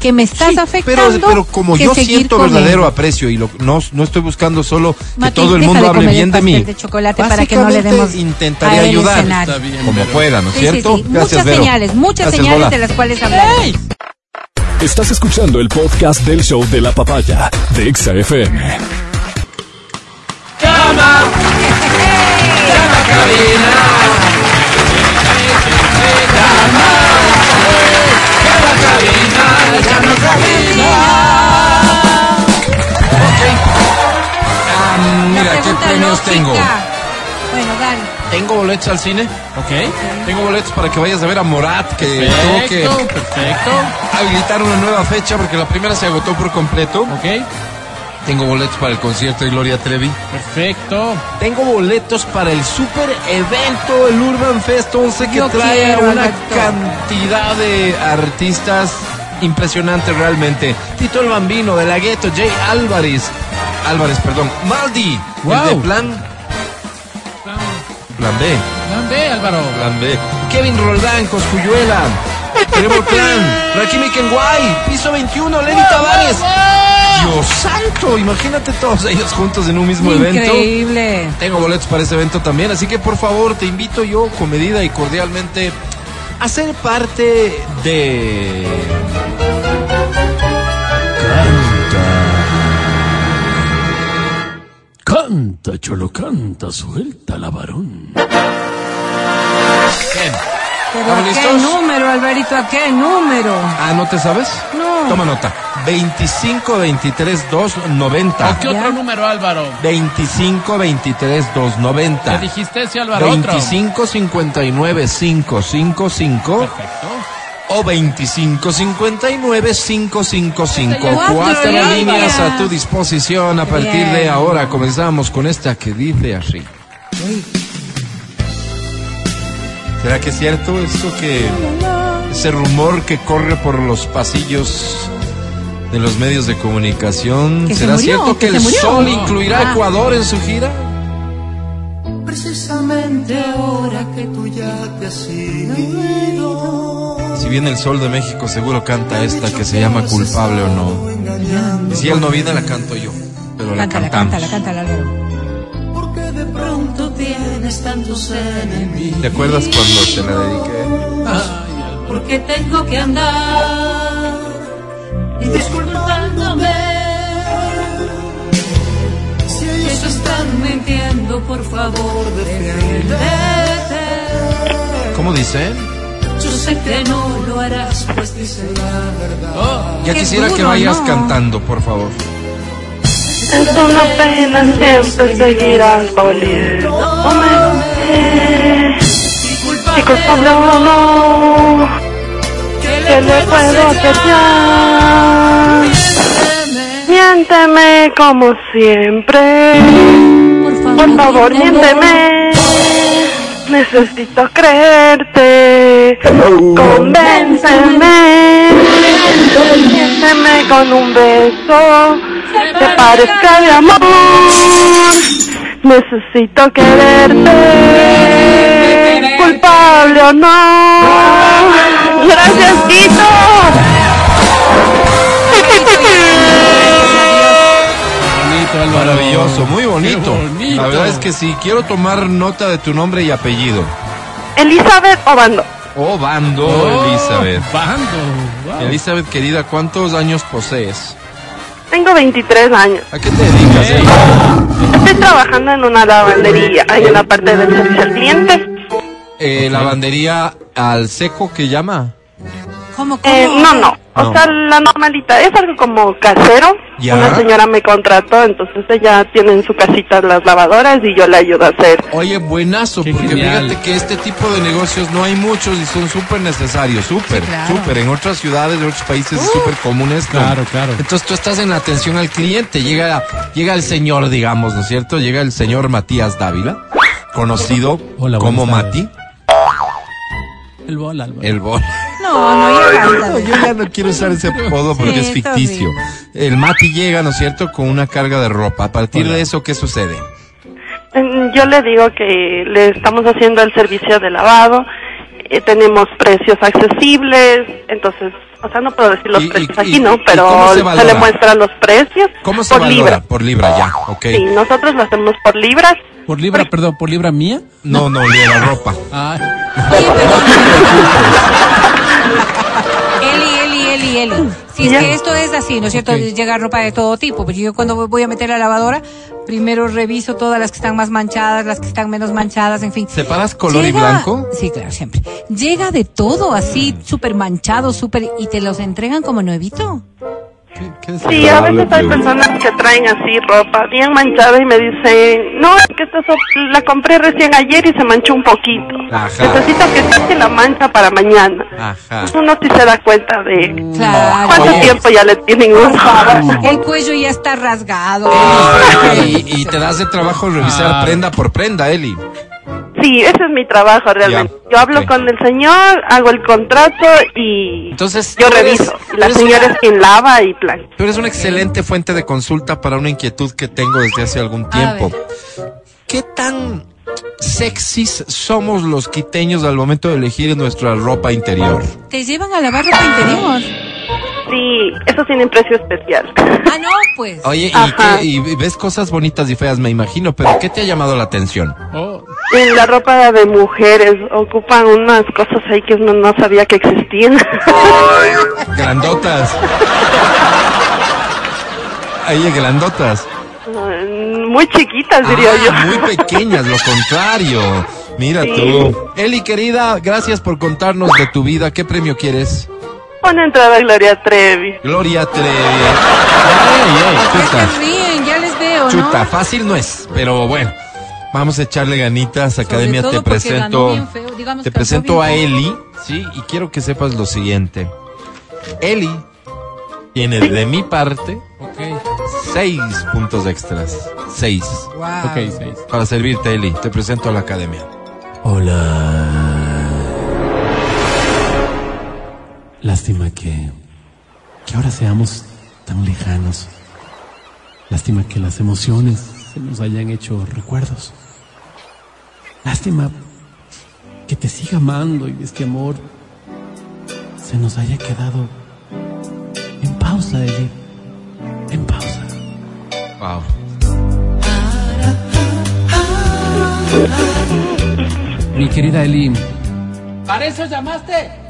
que me estás Sí, afectando. Pero, pero como yo siento verdadero aprecio y lo, no, no estoy buscando solo que todo el mundo hable bien de mí. pastel de chocolate para que no le demos él ayudar escenario. Está bien, como pero- pueda, ¿no es Sí, sí, cierto? sí. Gracias, muchas Vero. señales, muchas Gracias, señales Bola. de las cuales hablar. Estás escuchando el podcast del show de la papaya de FM. Ah, mira, ¿qué premios lógica. tengo? Bueno, dale. Tengo boletos al cine. Ok. Tengo boletos para que vayas a ver a Morat, que tuvo que Perfecto, perfecto. habilitar una nueva fecha porque la primera se agotó por completo. Ok. Tengo boletos para el concierto de Gloria Trevi. Perfecto. Tengo boletos para el super evento, el Urban Fest 11, que Yo trae quiero, una cantidad de artistas impresionante realmente. Tito el Bambino, De La Ghetto, Jay Álvarez, Álvarez, perdón, Maldi, el Wow. de Plan, Plan B, Plan B, Álvaro. Plan B, Kevin Roldán, Coscuyuela, Trevor Clan, Rakimi Kenway, Piso 21, Lenny Tavares. Dios santo, imagínate todos ellos juntos en un mismo evento. Increíble. Tengo boletos para ese evento también, así que por favor te invito yo con medida y cordialmente a ser parte de... Canta, cholo, canta, suelta la varón. ¿Qué? Pero ¿Estamos ¿a qué listos? número, Alberito? ¿A qué número? Ah, ¿no te sabes? No. Toma nota. 25 23 290. ¿O qué Ya. otro número, Álvaro? 25 23 ¿Qué 290. dijiste ese, Álvaro? Otro. 25 59 555 Perfecto. O 25 59 555. Cuatro líneas. líneas a tu disposición. A partir Bien. de ahora comenzamos con esta que dice así. ¿Será que es cierto eso que ese rumor que corre por los pasillos de los medios de comunicación? Que se ¿Será murió, cierto que, que el. Sol incluirá Ah. Ecuador en su gira? Precisamente ahora que tú ya te has ido. Viene el Sol de México, seguro canta esta que se llama Culpable o no. Y si él no viene, la canto yo. Pero la Cántala, cantamos. cántala, cántala, Álvaro. Porque de pronto tienes tantos enemigos. ¿Te acuerdas cuando te la dediqué? Porque tengo que andar y disculpándome. Si ellos están mintiendo, por favor, defiéndete. ¿Cómo dice? Yo sé que no lo harás, pues dice la verdad. Ya Qué quisiera que vayas ¿no? cantando, por favor. Es una pena siempre seguir al doliéndome. Y Y culpable o no, ¿qué le puedo hacer ya? Miénteme como siempre. Por favor, Por favor, miénteme. Necesito creerte. Convénceme. Miénteme con un beso que parezca de amor. Necesito quererte. Culpable o no. Gracias, Tito. Maravilloso, muy bonito. La verdad es que sí, quiero tomar nota de tu nombre y apellido. Elizabeth Obando. Obando, Oh, Elizabeth. Wow. Elizabeth, querida, ¿cuántos años posees? Tengo 23 años. ¿A qué te dedicas, Eli? Estoy trabajando en una lavandería, ahí en la parte del servicio al cliente. Eh, lavandería al seco que llama. ¿Cómo, cómo? Eh, no, no, o No. sea, la normalita, es algo como casero. Ya. Una señora me contrató, entonces ella tiene en su casita las lavadoras y yo le ayudo a hacer. Oye, buenazo, Qué porque genial. fíjate que este tipo de negocios no hay muchos y son súper necesarios, súper, Sí, claro. súper. En otras ciudades, en otros países es súper común esto. Claro, claro. Entonces tú estás en la atención al cliente, llega, llega el señor, digamos, ¿no es cierto? Llega el señor Matías Dávila, conocido Hola, como Mati. El bol, Álvaro. el bol. No, no llega. No, yo ya no quiero usar ese apodo porque Sí, es ficticio. bien. El Mati llega, ¿no es cierto?, con una carga de ropa. A partir de eso, ¿qué sucede? Mm, Yo le digo que le estamos haciendo el servicio de lavado, eh, tenemos precios accesibles, entonces, o sea, no puedo decir los Y- precios y- aquí, ¿no? Pero se le muestran los precios ¿Cómo se por valora? libra. Por libra, ya, ok. Sí, nosotros lo hacemos por libras. Por libra, perdón, por libra mía. No, no, de la ropa. Perdón. Eli, Eli, Eli, Eli. Si es que esto es así, ¿no es cierto? Ok. Llega ropa de todo tipo. Pues yo cuando voy a meter la lavadora, primero reviso todas las que están más manchadas, las que están menos manchadas, en fin. ¿Separas color y blanco? Sí, claro, siempre. Llega de todo así, súper manchado, súper... ¿Y te los entregan como nuevito? ¿Qué, qué Sí, a veces hay personas que traen así ropa bien manchada y me dicen, no, es que esta so- la compré recién ayer y se manchó un poquito. Ajá. Necesito que saque la mancha para mañana. Ajá. Uno sí se da cuenta de Claro. cuánto Oye. tiempo ya le tienen usado. El cuello ya está rasgado. Y, y te das de trabajo revisar Ah. prenda por prenda, Eli. Sí, ese es mi trabajo realmente. Ya, Yo hablo ok. con el señor, hago el contrato y Entonces, yo eres- reviso. La señora una- es quien lava y plancha. Tú eres una excelente fuente de consulta para una inquietud que tengo desde hace algún tiempo. ¿Qué tan sexys somos los quiteños al momento de elegir nuestra ropa interior? Te llevan a lavar ropa interior. Sí, eso tiene precio especial. Ah, no, pues. Oye, ¿y, Ajá. qué- y ves cosas bonitas y feas, me imagino, pero ¿qué te ha llamado la atención? oh, En la ropa de mujeres ocupan unas cosas ahí que uno no sabía que existían. Grandotas. Oye, grandotas. Muy chiquitas, diría Ah, yo. Muy pequeñas, lo contrario. Mira Sí. tú. Eli, querida, gracias por contarnos de tu vida. ¿Qué premio quieres? Una entrada Gloria Trevi. Gloria Trevi. Ey, Ya chuta, se ríen, ya les veo, ¿no? chuta, fácil no es, pero bueno. Vamos a echarle ganitas, Academia, te presento. digamos te presento a. Eli, sí, y quiero que sepas lo siguiente. Eli tiene de mi parte ok, seis puntos extras. Seis. Wow. ok, seis. Para servirte, Eli, te presento a la Academia. Lástima que, que ahora seamos tan lejanos. Lástima que las emociones se nos hayan hecho recuerdos. Lástima que te siga amando y este amor se nos haya quedado en pausa, Eli. En pausa. Wow. Mi querida Eli. ¿Para eso llamaste?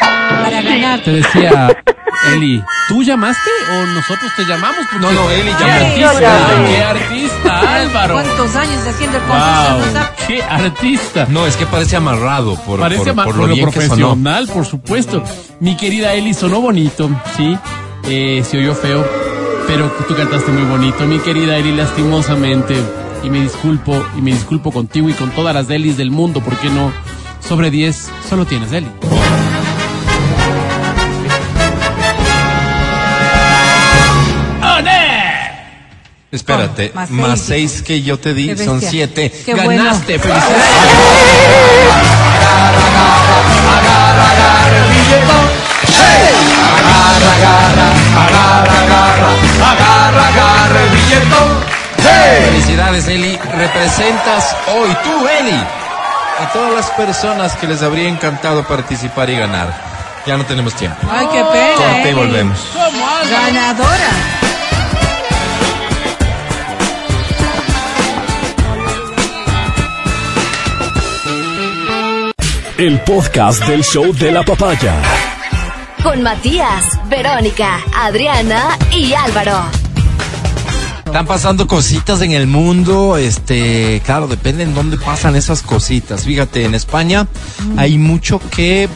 Para ganar. Te decía, Eli, ¿tú llamaste o nosotros te llamamos? Porque- No, no, Eli ¡Qué llamó. artista! Yo. ¡Qué artista, Álvaro! ¿Cuántos años haciendo el concurso? ¡Wow! ¡Qué artista! No, es que parece amarrado por, Parece por, por lo sonó. profesional, por supuesto. Mi querida Eli, sonó bonito, ¿sí? Eh, se oyó feo, pero tú cantaste muy bonito. Mi querida Eli, lastimosamente, y me disculpo, y me disculpo contigo y con todas las Elis del mundo, ¿por qué no? Sobre 10, solo tienes Eli. Espérate, Más más, seis. seis que yo te di son siete. Qué bueno. Ganaste, felicidades. Felicidades, Eli. Representas hoy, tú, Eli, a todas las personas que les habría encantado participar y ganar. Ya no tenemos tiempo. Ay, qué pena. Corte y volvemos. Ganadora. El podcast del show de la papaya. con Matías, Verónica, Adriana y Álvaro. Están pasando cositas en el mundo, este, claro, depende en dónde pasan esas cositas. Fíjate, en España hay mucho que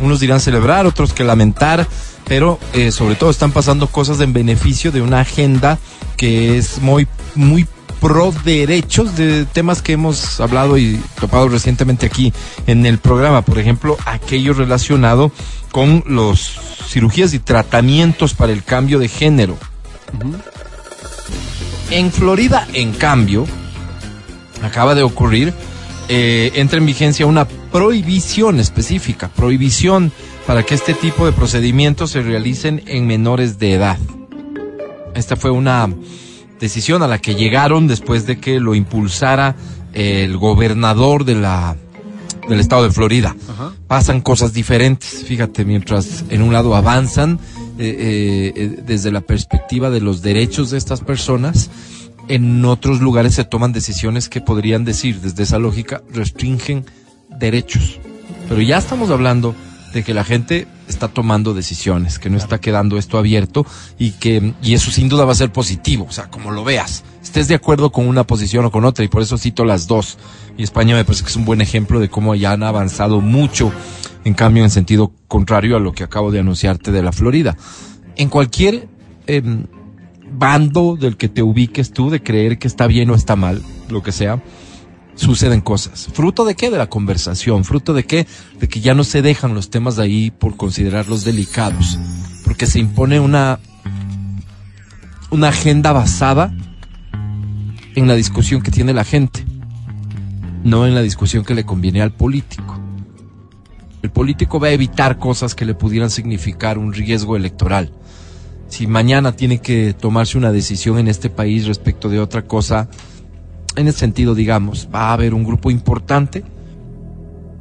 unos dirán celebrar, otros que lamentar, pero eh, sobre todo están pasando cosas en beneficio de una agenda que es muy, muy pro derechos de temas que hemos hablado y topado recientemente aquí en el programa. Por ejemplo, aquello relacionado con los cirugías y tratamientos para el cambio de género. En Florida, en cambio, acaba de ocurrir, eh, entra en vigencia una prohibición específica, prohibición para que este tipo de procedimientos se realicen en menores de edad. Esta fue una decisión a la que llegaron después de que lo impulsara el gobernador de la del estado de Florida. Pasan cosas diferentes, fíjate, mientras en un lado avanzan eh, eh, eh, desde la perspectiva de los derechos de estas personas, en otros lugares se toman decisiones que podrían decir, desde esa lógica, restringen derechos. Pero ya estamos hablando de que la gente está tomando decisiones, que no está quedando esto abierto y que y eso sin duda va a ser positivo, o sea, como lo veas, estés de acuerdo con una posición o con otra y por eso cito las dos. Y España me parece que es un buen ejemplo de cómo ya han avanzado mucho, en cambio en sentido contrario a lo que acabo de anunciarte de la Florida. En cualquier em, bando del que te ubiques tú de creer que está bien o está mal, lo que sea, suceden cosas. ¿Fruto de qué? De la conversación. ¿Fruto de qué? De que ya no se dejan los temas de ahí por considerarlos delicados. Porque se impone una, una agenda basada en la discusión que tiene la gente, no en la discusión que le conviene al político. El político va a evitar cosas que le pudieran significar un riesgo electoral. Si mañana tiene que tomarse una decisión en este país respecto de otra cosa, en ese sentido, digamos, va a haber un grupo importante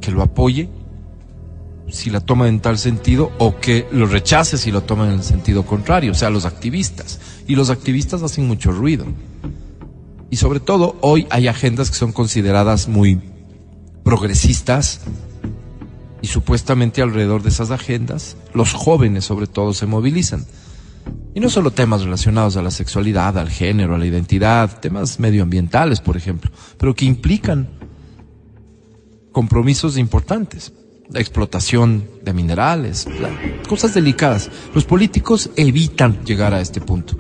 que lo apoye si la toma en tal sentido o que lo rechace si lo toma en el sentido contrario, o sea, los activistas. Y los activistas hacen mucho ruido. Y sobre todo, hoy hay agendas que son consideradas muy progresistas y supuestamente alrededor de esas agendas los jóvenes sobre todo se movilizan. Y no solo temas relacionados a la sexualidad, al género, a la identidad, temas medioambientales, por ejemplo, pero que implican compromisos importantes. La explotación de minerales, cosas delicadas. Los políticos evitan llegar a este punto,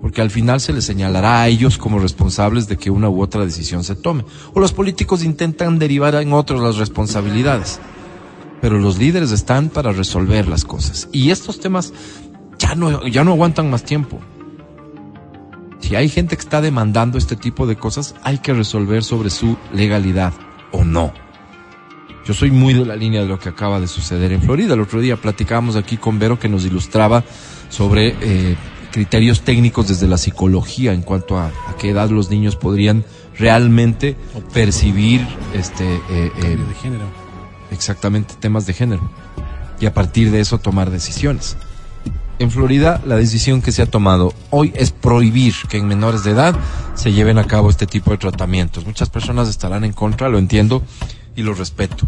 porque al final se les señalará a ellos como responsables de que una u otra decisión se tome. O los políticos intentan derivar en otros las responsabilidades. Pero los líderes están para resolver las cosas. Y estos temas ya no, ya no aguantan más tiempo. Si hay gente que está demandando este tipo de cosas, hay que resolver sobre su legalidad o no. Yo soy muy de la línea de lo que acaba de suceder en Florida. El otro día platicábamos aquí con Vero que nos ilustraba sobre eh, criterios técnicos desde la psicología en cuanto a, a, qué edad los niños podrían realmente percibir este eh, eh, de género. exactamente temas de género y a partir de eso tomar decisiones en Florida la decisión que se ha tomado hoy es prohibir que en menores de edad se lleven a cabo este tipo de tratamientos. Muchas personas estarán en contra, lo entiendo y lo respeto.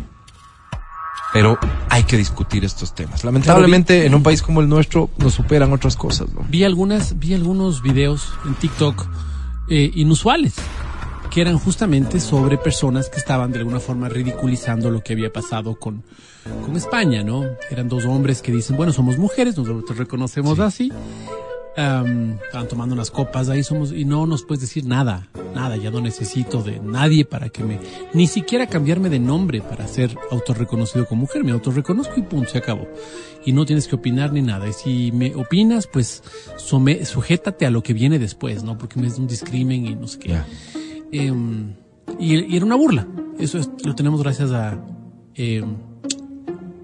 Pero hay que discutir estos temas. Lamentablemente en un país como el nuestro nos superan otras cosas. ¿no? Vi algunas, vi algunos videos en TikTok eh, inusuales que eran justamente sobre personas que estaban de alguna forma ridiculizando lo que había pasado con, con España, ¿no? Eran dos hombres que dicen, bueno, somos mujeres, nosotros reconocemos así. Um, estaban tomando unas copas ahí somos y no nos puedes decir nada, nada, ya no necesito de nadie para que me, ni siquiera cambiarme de nombre para ser autorreconocido como mujer, me autorreconozco y punto, se acabó. Y no tienes que opinar ni nada. Y si me opinas, pues sume, sujétate a lo que viene después, ¿no? Porque me es un discrimen y no sé qué. Eh, y, y, era una burla. Eso es, lo tenemos gracias a eh,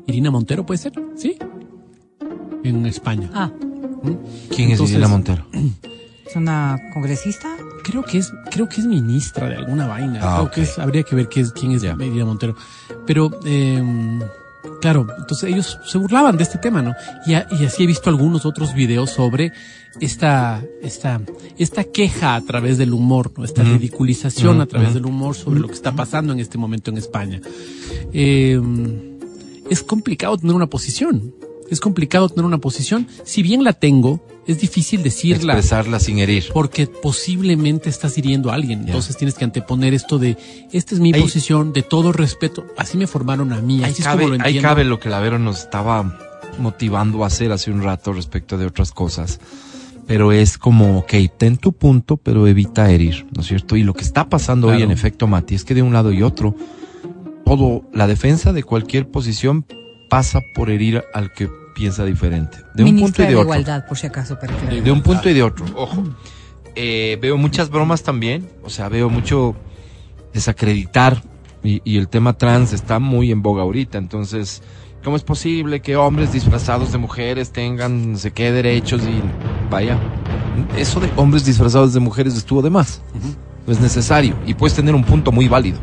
Irina Montero, ¿puede ser? ¿Sí? En España. Ah, ¿Quién es Irina Montero? ¿es una congresista? Creo que es, creo que es ministra de alguna vaina. Ah, creo ok. que es, habría que ver qué es, quién es. Irina Montero. Pero, eh, claro, entonces ellos se burlaban de este tema, ¿no? Y, a- y así he visto algunos otros videos sobre esta, esta, esta queja a través del humor, ¿no? Esta ridiculización a través del humor sobre lo que está pasando en este momento en España. Eh, es complicado tener una posición. Es complicado tener una posición. Si bien la tengo, es difícil decirla. Expresarla sin herir. Porque posiblemente estás hiriendo a alguien. Entonces tienes que anteponer esto de, esta es mi posición, de todo respeto. Así me formaron a mí. Así cabe, es como lo ahí cabe lo que Lavero nos estaba motivando a hacer hace un rato respecto de otras cosas. Pero es como, ok, ten tu punto, pero evita herir, ¿no es cierto? Y lo que está pasando hoy, en efecto, Mati, es que de un lado y otro, todo, la defensa de cualquier posición pasa por herir al que piensa diferente. De un punto y de, otro. igualdad, por si acaso. de, un punto y de otro. Ojo. Eh, veo muchas bromas también. O sea, veo mucho desacreditar. Y, y, el tema trans está muy en boga ahorita. Entonces, ¿cómo es posible que hombres disfrazados de mujeres tengan, se sé qué, derechos? Y vaya, eso de hombres disfrazados de mujeres estuvo de más. No es necesario. Y puedes tener un punto muy válido.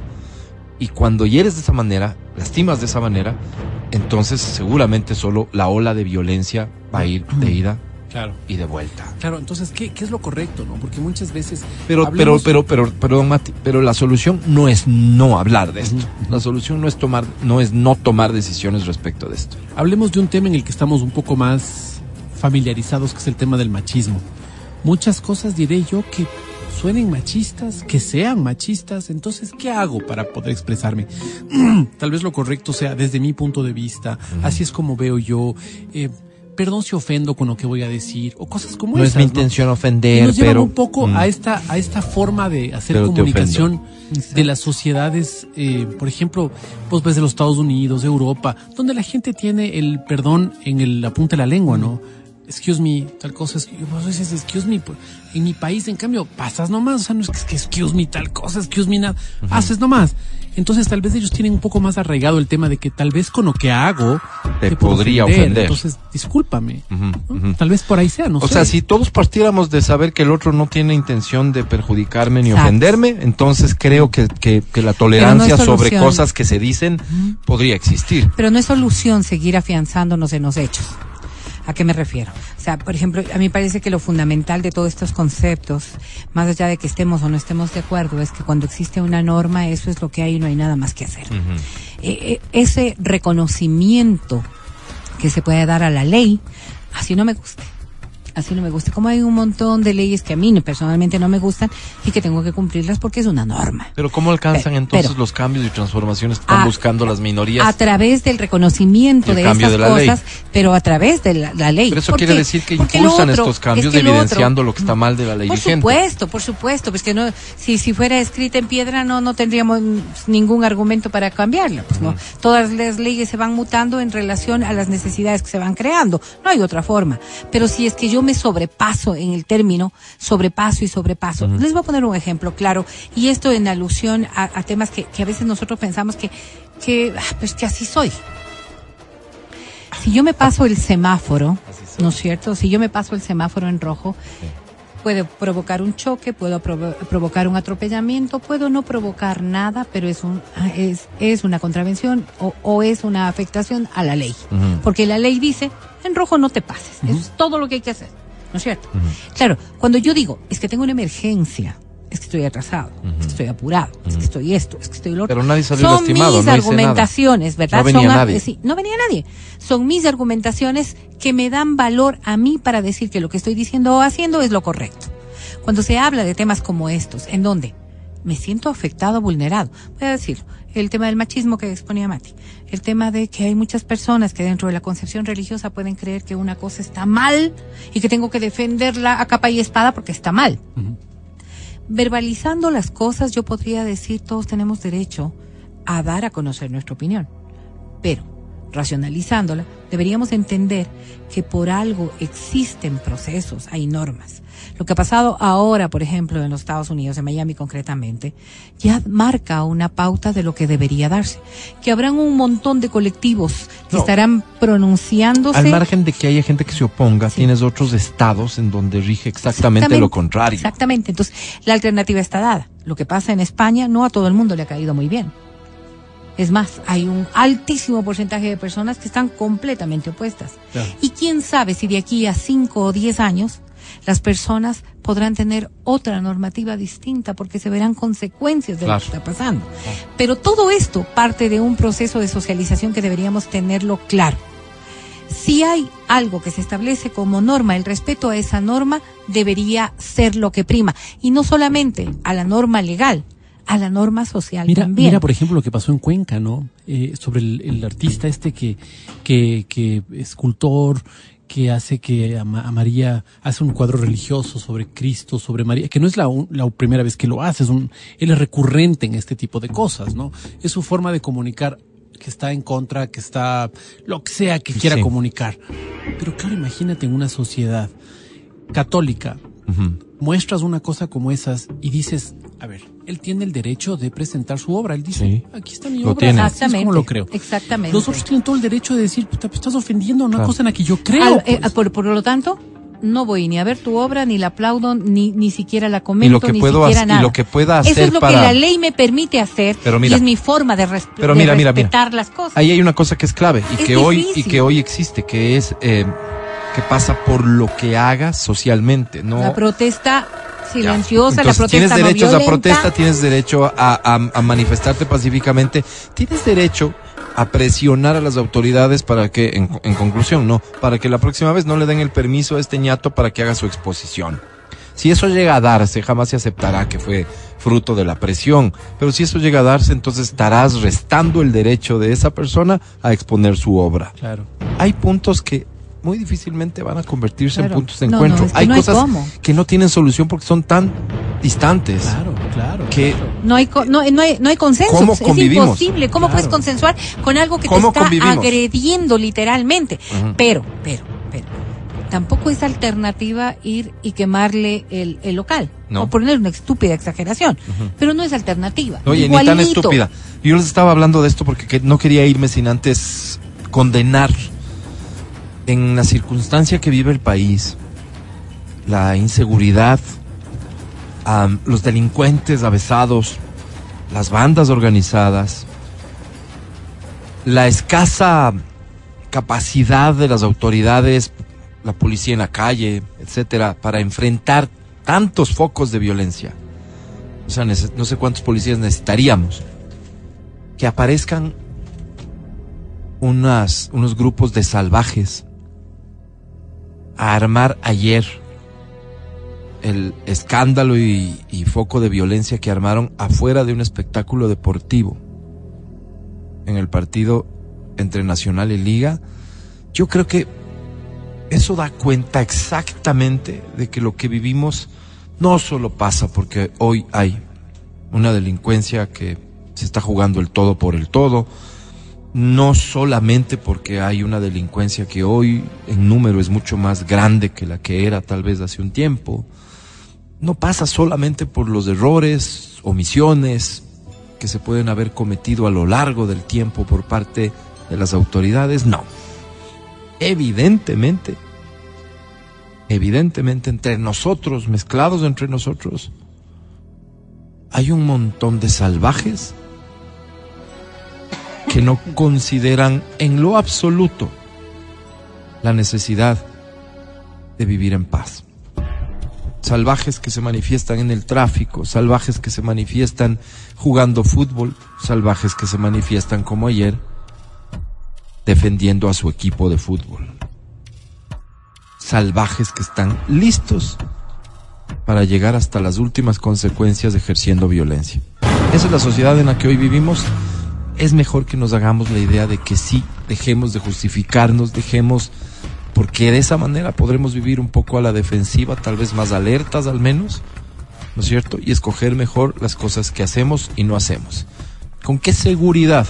Y cuando hieres de esa manera, lastimas de esa manera, entonces seguramente solo la ola de violencia va a ir de ida claro. y de vuelta. Claro, entonces, ¿qué, ¿qué, es lo correcto, no? Porque muchas veces... Pero, pero, pero, pero, perdón, Mati, pero la solución no es no hablar de esto. La solución no es tomar, no es no tomar decisiones respecto de esto. Hablemos de un tema en el que estamos un poco más familiarizados, que es el tema del machismo. Muchas cosas diré yo que suenen machistas, que sean machistas, entonces, ¿qué hago para poder expresarme? Tal vez lo correcto sea desde mi punto de vista, así es como veo yo. Eh, perdón si ofendo con lo que voy a decir o cosas como no esas. No es mi intención ofender, nos pero un poco a esta a esta forma de hacer comunicación de las sociedades, eh, por ejemplo, pues ves de los Estados Unidos, de Europa, donde la gente tiene el perdón en el, la punta de la lengua, ¿no? Excuse me, tal cosa, es, vos dices excuse me, pues, en mi país, en cambio, pasas nomás, o sea, no es que, excuse me, tal cosa, excuse me, nada, haces nomás. Entonces, tal vez ellos tienen un poco más arraigado el tema de que tal vez con lo que hago te, podría ofender. Entonces, discúlpame. Tal vez por ahí sea, no o sea, si todos partiéramos de saber que el otro no tiene intención de perjudicarme ni ofenderme, entonces creo que, que, la tolerancia sobre cosas que se dicen podría existir. Pero no es solución seguir afianzándonos en los hechos. ¿A qué me refiero? O sea, por ejemplo, a mí parece que lo fundamental de todos estos conceptos, más allá de que estemos o no estemos de acuerdo, es que cuando existe una norma, eso es lo que hay y no hay nada más que hacer. Eh, eh, ese reconocimiento que se puede dar a la ley, así no me gusta así no me gusta. Como hay un montón de leyes que a mí personalmente no me gustan y que tengo que cumplirlas porque es una norma. Pero ¿cómo alcanzan entonces los cambios y transformaciones que están buscando las minorías? A través del reconocimiento de esas cosas, pero a través de la, ley. Pero eso quiere decir que impulsan estos cambios evidenciando lo, que está mal de la ley por vigente. Por supuesto, por supuesto, pues que no, si, si fuera escrita en piedra no, no tendríamos ningún argumento para cambiarla. Pues no, todas las leyes se van mutando en relación a las necesidades que se van creando. No hay otra forma. Pero si es que yo me sobrepaso en el término sobrepaso y sobrepaso. Les voy a poner un ejemplo claro, y esto en alusión a, temas que, a veces nosotros pensamos que, que, ah, pues que así soy. Si yo me paso el semáforo, ¿no es cierto? Si yo me paso el semáforo en rojo, puede provocar un choque, puedo provocar un atropellamiento, puedo no provocar nada, pero es un es, es una contravención o, o es una afectación a la ley. Porque la ley dice, en rojo no te pases. Es todo lo que hay que hacer. ¿no es cierto? Claro, cuando yo digo, es que tengo una emergencia, es que estoy atrasado, es que estoy apurado, es que estoy esto, es que estoy lo otro. Pero nadie salió Son lastimado, mis argumentaciones, ¿verdad? No venía nadie. Sí, no venía nadie. Son mis argumentaciones que me dan valor a mí para decir que lo que estoy diciendo o haciendo es lo correcto. Cuando se habla de temas como estos, ¿en dónde? Me siento afectado, vulnerado. Voy a decirlo. El tema del machismo que exponía Mati el tema de que hay muchas personas que dentro de la concepción religiosa pueden creer que una cosa está mal y que tengo que defenderla a capa y espada porque está mal. Verbalizando las cosas, yo podría decir todos tenemos derecho a dar a conocer nuestra opinión, pero racionalizándola, deberíamos entender que por algo existen procesos, hay normas. Lo que ha pasado ahora, por ejemplo, en los Estados Unidos, en Miami concretamente, ya marca una pauta de lo que debería darse. Que habrán un montón de colectivos que estarán pronunciándose. Al margen de que haya gente que se oponga, tienes otros estados en donde rige exactamente, lo contrario. Exactamente. Entonces, la alternativa está dada. Lo que pasa en España no a todo el mundo le ha caído muy bien. Es más, hay un altísimo porcentaje de personas que están completamente opuestas. Y quién sabe si de aquí a cinco o diez años las personas podrán tener otra normativa distinta porque se verán consecuencias de lo que está pasando. Pero todo esto parte de un proceso de socialización que deberíamos tenerlo claro. Si hay algo que se establece como norma, el respeto a esa norma debería ser lo que prima. Y no solamente a la norma legal, a la norma social mira, también. Mira, por ejemplo, lo que pasó en Cuenca, ¿no? Eh, sobre el, el, artista este que, que, que escultor, que hace que a, María hace un cuadro religioso sobre Cristo, sobre María, que no es la, la primera vez que lo hace, es un, él es recurrente en este tipo de cosas, ¿no? Es su forma de comunicar que está en contra, que está lo que sea que quiera sí. comunicar. Pero claro, imagínate en una sociedad católica, uh -huh. muestras una cosa como esas y dices, a ver, él tiene el derecho de presentar su obra. Él dice, sí. aquí está mi lo obra. Tiene. Exactamente. Es como lo creo. Exactamente. Los otros tienen todo el derecho de decir, puta, pues estás ofendiendo a una claro. cosa en la que yo creo. Al, eh, pues. por, por, lo tanto, no voy ni a ver tu obra, ni la aplaudo, ni, ni siquiera la comento, y lo que ni puedo siquiera hacer, nada. Y lo que pueda hacer Eso es lo para... que la ley me permite hacer pero mira, y es mi forma de, res pero de mira, mira, respetar mira. las cosas. Ahí hay una cosa que es clave y es que difícil. hoy y que hoy existe, que es eh, que pasa por lo que hagas socialmente, no la protesta silenciosa, Entonces, la protesta tienes derecho no a esa violenta. protesta, tienes derecho a, a, a, manifestarte pacíficamente, tienes derecho a presionar a las autoridades para que, en, en, conclusión, no, para que la próxima vez no le den el permiso a este ñato para que haga su exposición. Si eso llega a darse, jamás se aceptará que fue fruto de la presión, pero si eso llega a darse, entonces estarás restando el derecho de esa persona a exponer su obra. Claro. Hay puntos que muy difícilmente van a convertirse claro. en puntos de no, encuentro. No, es que hay no cosas hay que no tienen solución porque son tan distantes. Claro, claro. Que claro. no hay no, no hay no hay consenso. ¿Cómo es convivimos? imposible. ¿Cómo Claro. puedes consensuar con algo que te ¿Cómo está convivimos? agrediendo literalmente? Pero, pero, pero. Tampoco es alternativa ir y quemarle el, el local. No. O poner una estúpida exageración. Pero no es alternativa. Oye, ni tan estúpida. Yo les estaba hablando de esto porque que- no quería irme sin antes condenar en la circunstancia que vive el país, la inseguridad, los delincuentes avesados, las bandas organizadas, la escasa capacidad de las autoridades, la policía en la calle, etcétera, para enfrentar tantos focos de violencia. O sea, no sé cuántos policías necesitaríamos. Que aparezcan unos grupos de salvajes a armar ayer el escándalo y, y foco de violencia que armaron afuera de un espectáculo deportivo en el partido entre Nacional y Liga, yo creo que eso da cuenta exactamente de que lo que vivimos no solo pasa porque hoy hay una delincuencia que se está jugando el todo por el todo, no solamente porque hay una delincuencia que hoy en número es mucho más grande que la que era tal vez hace un tiempo, no pasa solamente por los errores, omisiones que se pueden haber cometido a lo largo del tiempo por parte de las autoridades, no. Evidentemente, evidentemente entre nosotros, mezclados entre nosotros, hay un montón de salvajes que no consideran en lo absoluto la necesidad de vivir en paz. Salvajes que se manifiestan en el tráfico, salvajes que se manifiestan jugando fútbol, salvajes que se manifiestan como ayer defendiendo a su equipo de fútbol. Salvajes que están listos para llegar hasta las últimas consecuencias ejerciendo violencia. Esa es la sociedad en la que hoy vivimos. Es mejor que nos hagamos la idea de que sí, dejemos de justificarnos, dejemos, porque de esa manera podremos vivir un poco a la defensiva, tal vez más alertas al menos, ¿no es cierto? Y escoger mejor las cosas que hacemos y no hacemos. ¿Con qué seguridad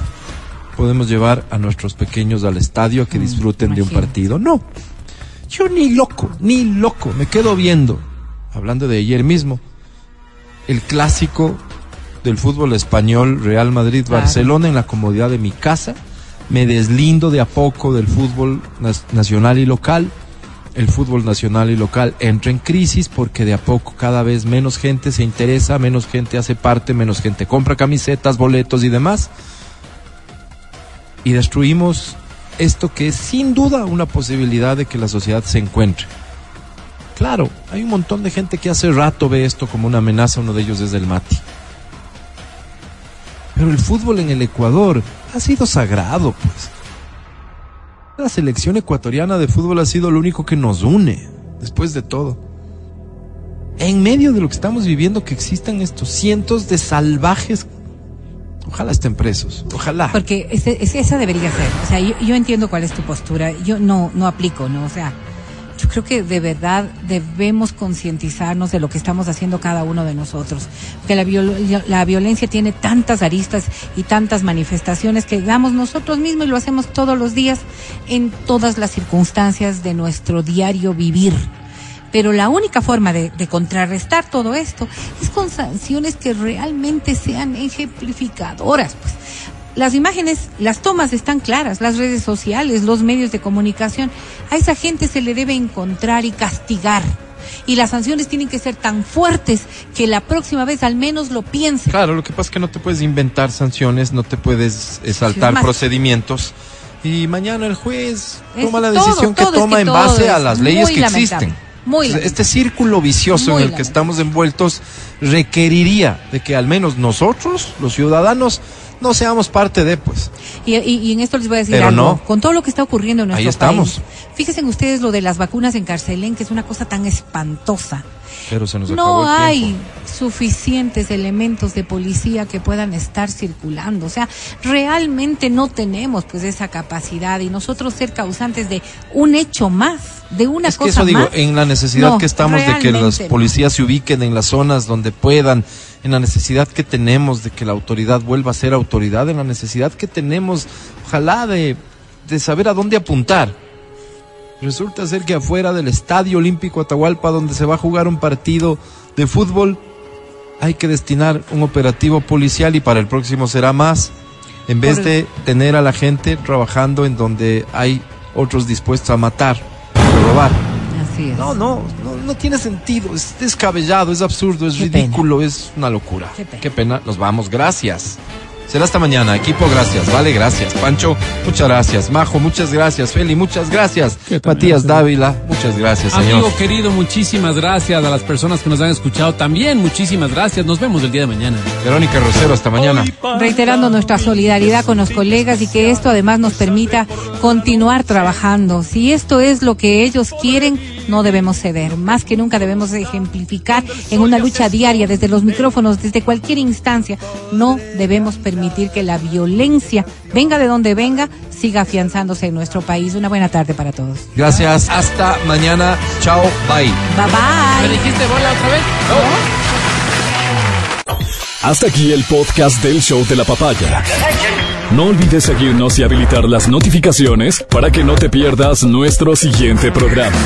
podemos llevar a nuestros pequeños al estadio a que Mm, disfruten de un partido? No. Yo ni loco, ni loco, me quedo viendo, hablando de ayer mismo, el clásico del fútbol español Real Madrid-Barcelona en la comodidad de mi casa. Me deslindo de a poco del fútbol nacional y local. El fútbol nacional y local entra en crisis porque de a poco cada vez menos gente se interesa, menos gente hace parte, menos gente compra camisetas, boletos y demás. Y destruimos esto que es sin duda una posibilidad de que la sociedad se encuentre. Claro, hay un montón de gente que hace rato ve esto como una amenaza, uno de ellos es el Mati. Pero el fútbol en el Ecuador ha sido sagrado, pues. la selección ecuatoriana de fútbol ha sido lo único que nos une, después de todo. En medio de lo que estamos viviendo, que existan estos cientos de salvajes Ojalá estén presos, ojalá. Porque esa debería ser. O sea, yo, entiendo cuál es tu postura. Yo no, no aplico, ¿no? O sea, creo que de verdad debemos concientizarnos de lo que estamos haciendo cada uno de nosotros. Que la, violencia tiene tantas aristas y tantas manifestaciones que damos nosotros mismos y lo hacemos todos los días en todas las circunstancias de nuestro diario vivir. Pero la única forma de, contrarrestar todo esto es con sanciones que realmente sean ejemplificadoras. Pues. Las imágenes, las tomas están claras, las redes sociales, los medios de comunicación. A esa gente se le debe encontrar y castigar. Y las sanciones tienen que ser tan fuertes que la próxima vez al menos lo piense. Claro, lo que pasa es que no te puedes inventar sanciones, no te puedes saltar procedimientos. Y mañana el juez toma la decisión que toma en base a las leyes que existen. este círculo vicioso en el que estamos envueltos requeriría de que al menos nosotros, los ciudadanos, no seamos parte de, pues. Y, en esto les voy a decir algo. Con todo lo que está ocurriendo en nuestro Ahí estamos. fíjense ustedes lo de las vacunas en Carcelén, que es una cosa tan espantosa. Pero se nos no hay suficientes elementos de policía que puedan estar circulando. O sea, realmente no tenemos pues esa capacidad y nosotros ser causantes de un hecho más, de una es que eso digo, en la necesidad que estamos de que los policías se ubiquen en las zonas donde puedan, en la necesidad que tenemos de que la autoridad vuelva a ser autoridad, en la necesidad que tenemos, ojalá, de, de saber a dónde apuntar Resulta ser que afuera del Estadio Olímpico Atahualpa, donde se va a jugar un partido de fútbol, hay que destinar un operativo policial y para el próximo será más, en vez de tener a la gente trabajando en donde hay otros dispuestos a matar, a robar. Así es. No, no, no, tiene sentido, es descabellado, es absurdo, es ridículo, es una locura. Qué pena, nos vamos, gracias. Será hasta mañana. Equipo, gracias. Vale, gracias. Pancho, muchas gracias. Majo, muchas gracias. Feli, muchas gracias. Matías Dávila, muchas gracias, señor. Amigo querido, muchísimas gracias a las personas que nos han escuchado. También muchísimas gracias. Nos vemos el día de mañana. Verónica Rosero, hasta mañana. Reiterando nuestra solidaridad con los colegas y que esto además nos permita continuar trabajando. Si esto es lo que ellos quieren, no debemos ceder. Más que nunca debemos ejemplificar en una lucha diaria desde los micrófonos, desde cualquier instancia. No debemos permitir que la violencia, venga de donde venga, siga afianzándose en nuestro país. Una buena tarde para todos. Gracias. Hasta mañana. Chao. Bye. Bye bye. ¿Me dijiste bola otra vez? Hasta aquí el podcast del show de la papaya. No olvides seguirnos y habilitar las notificaciones para que no te pierdas nuestro siguiente programa.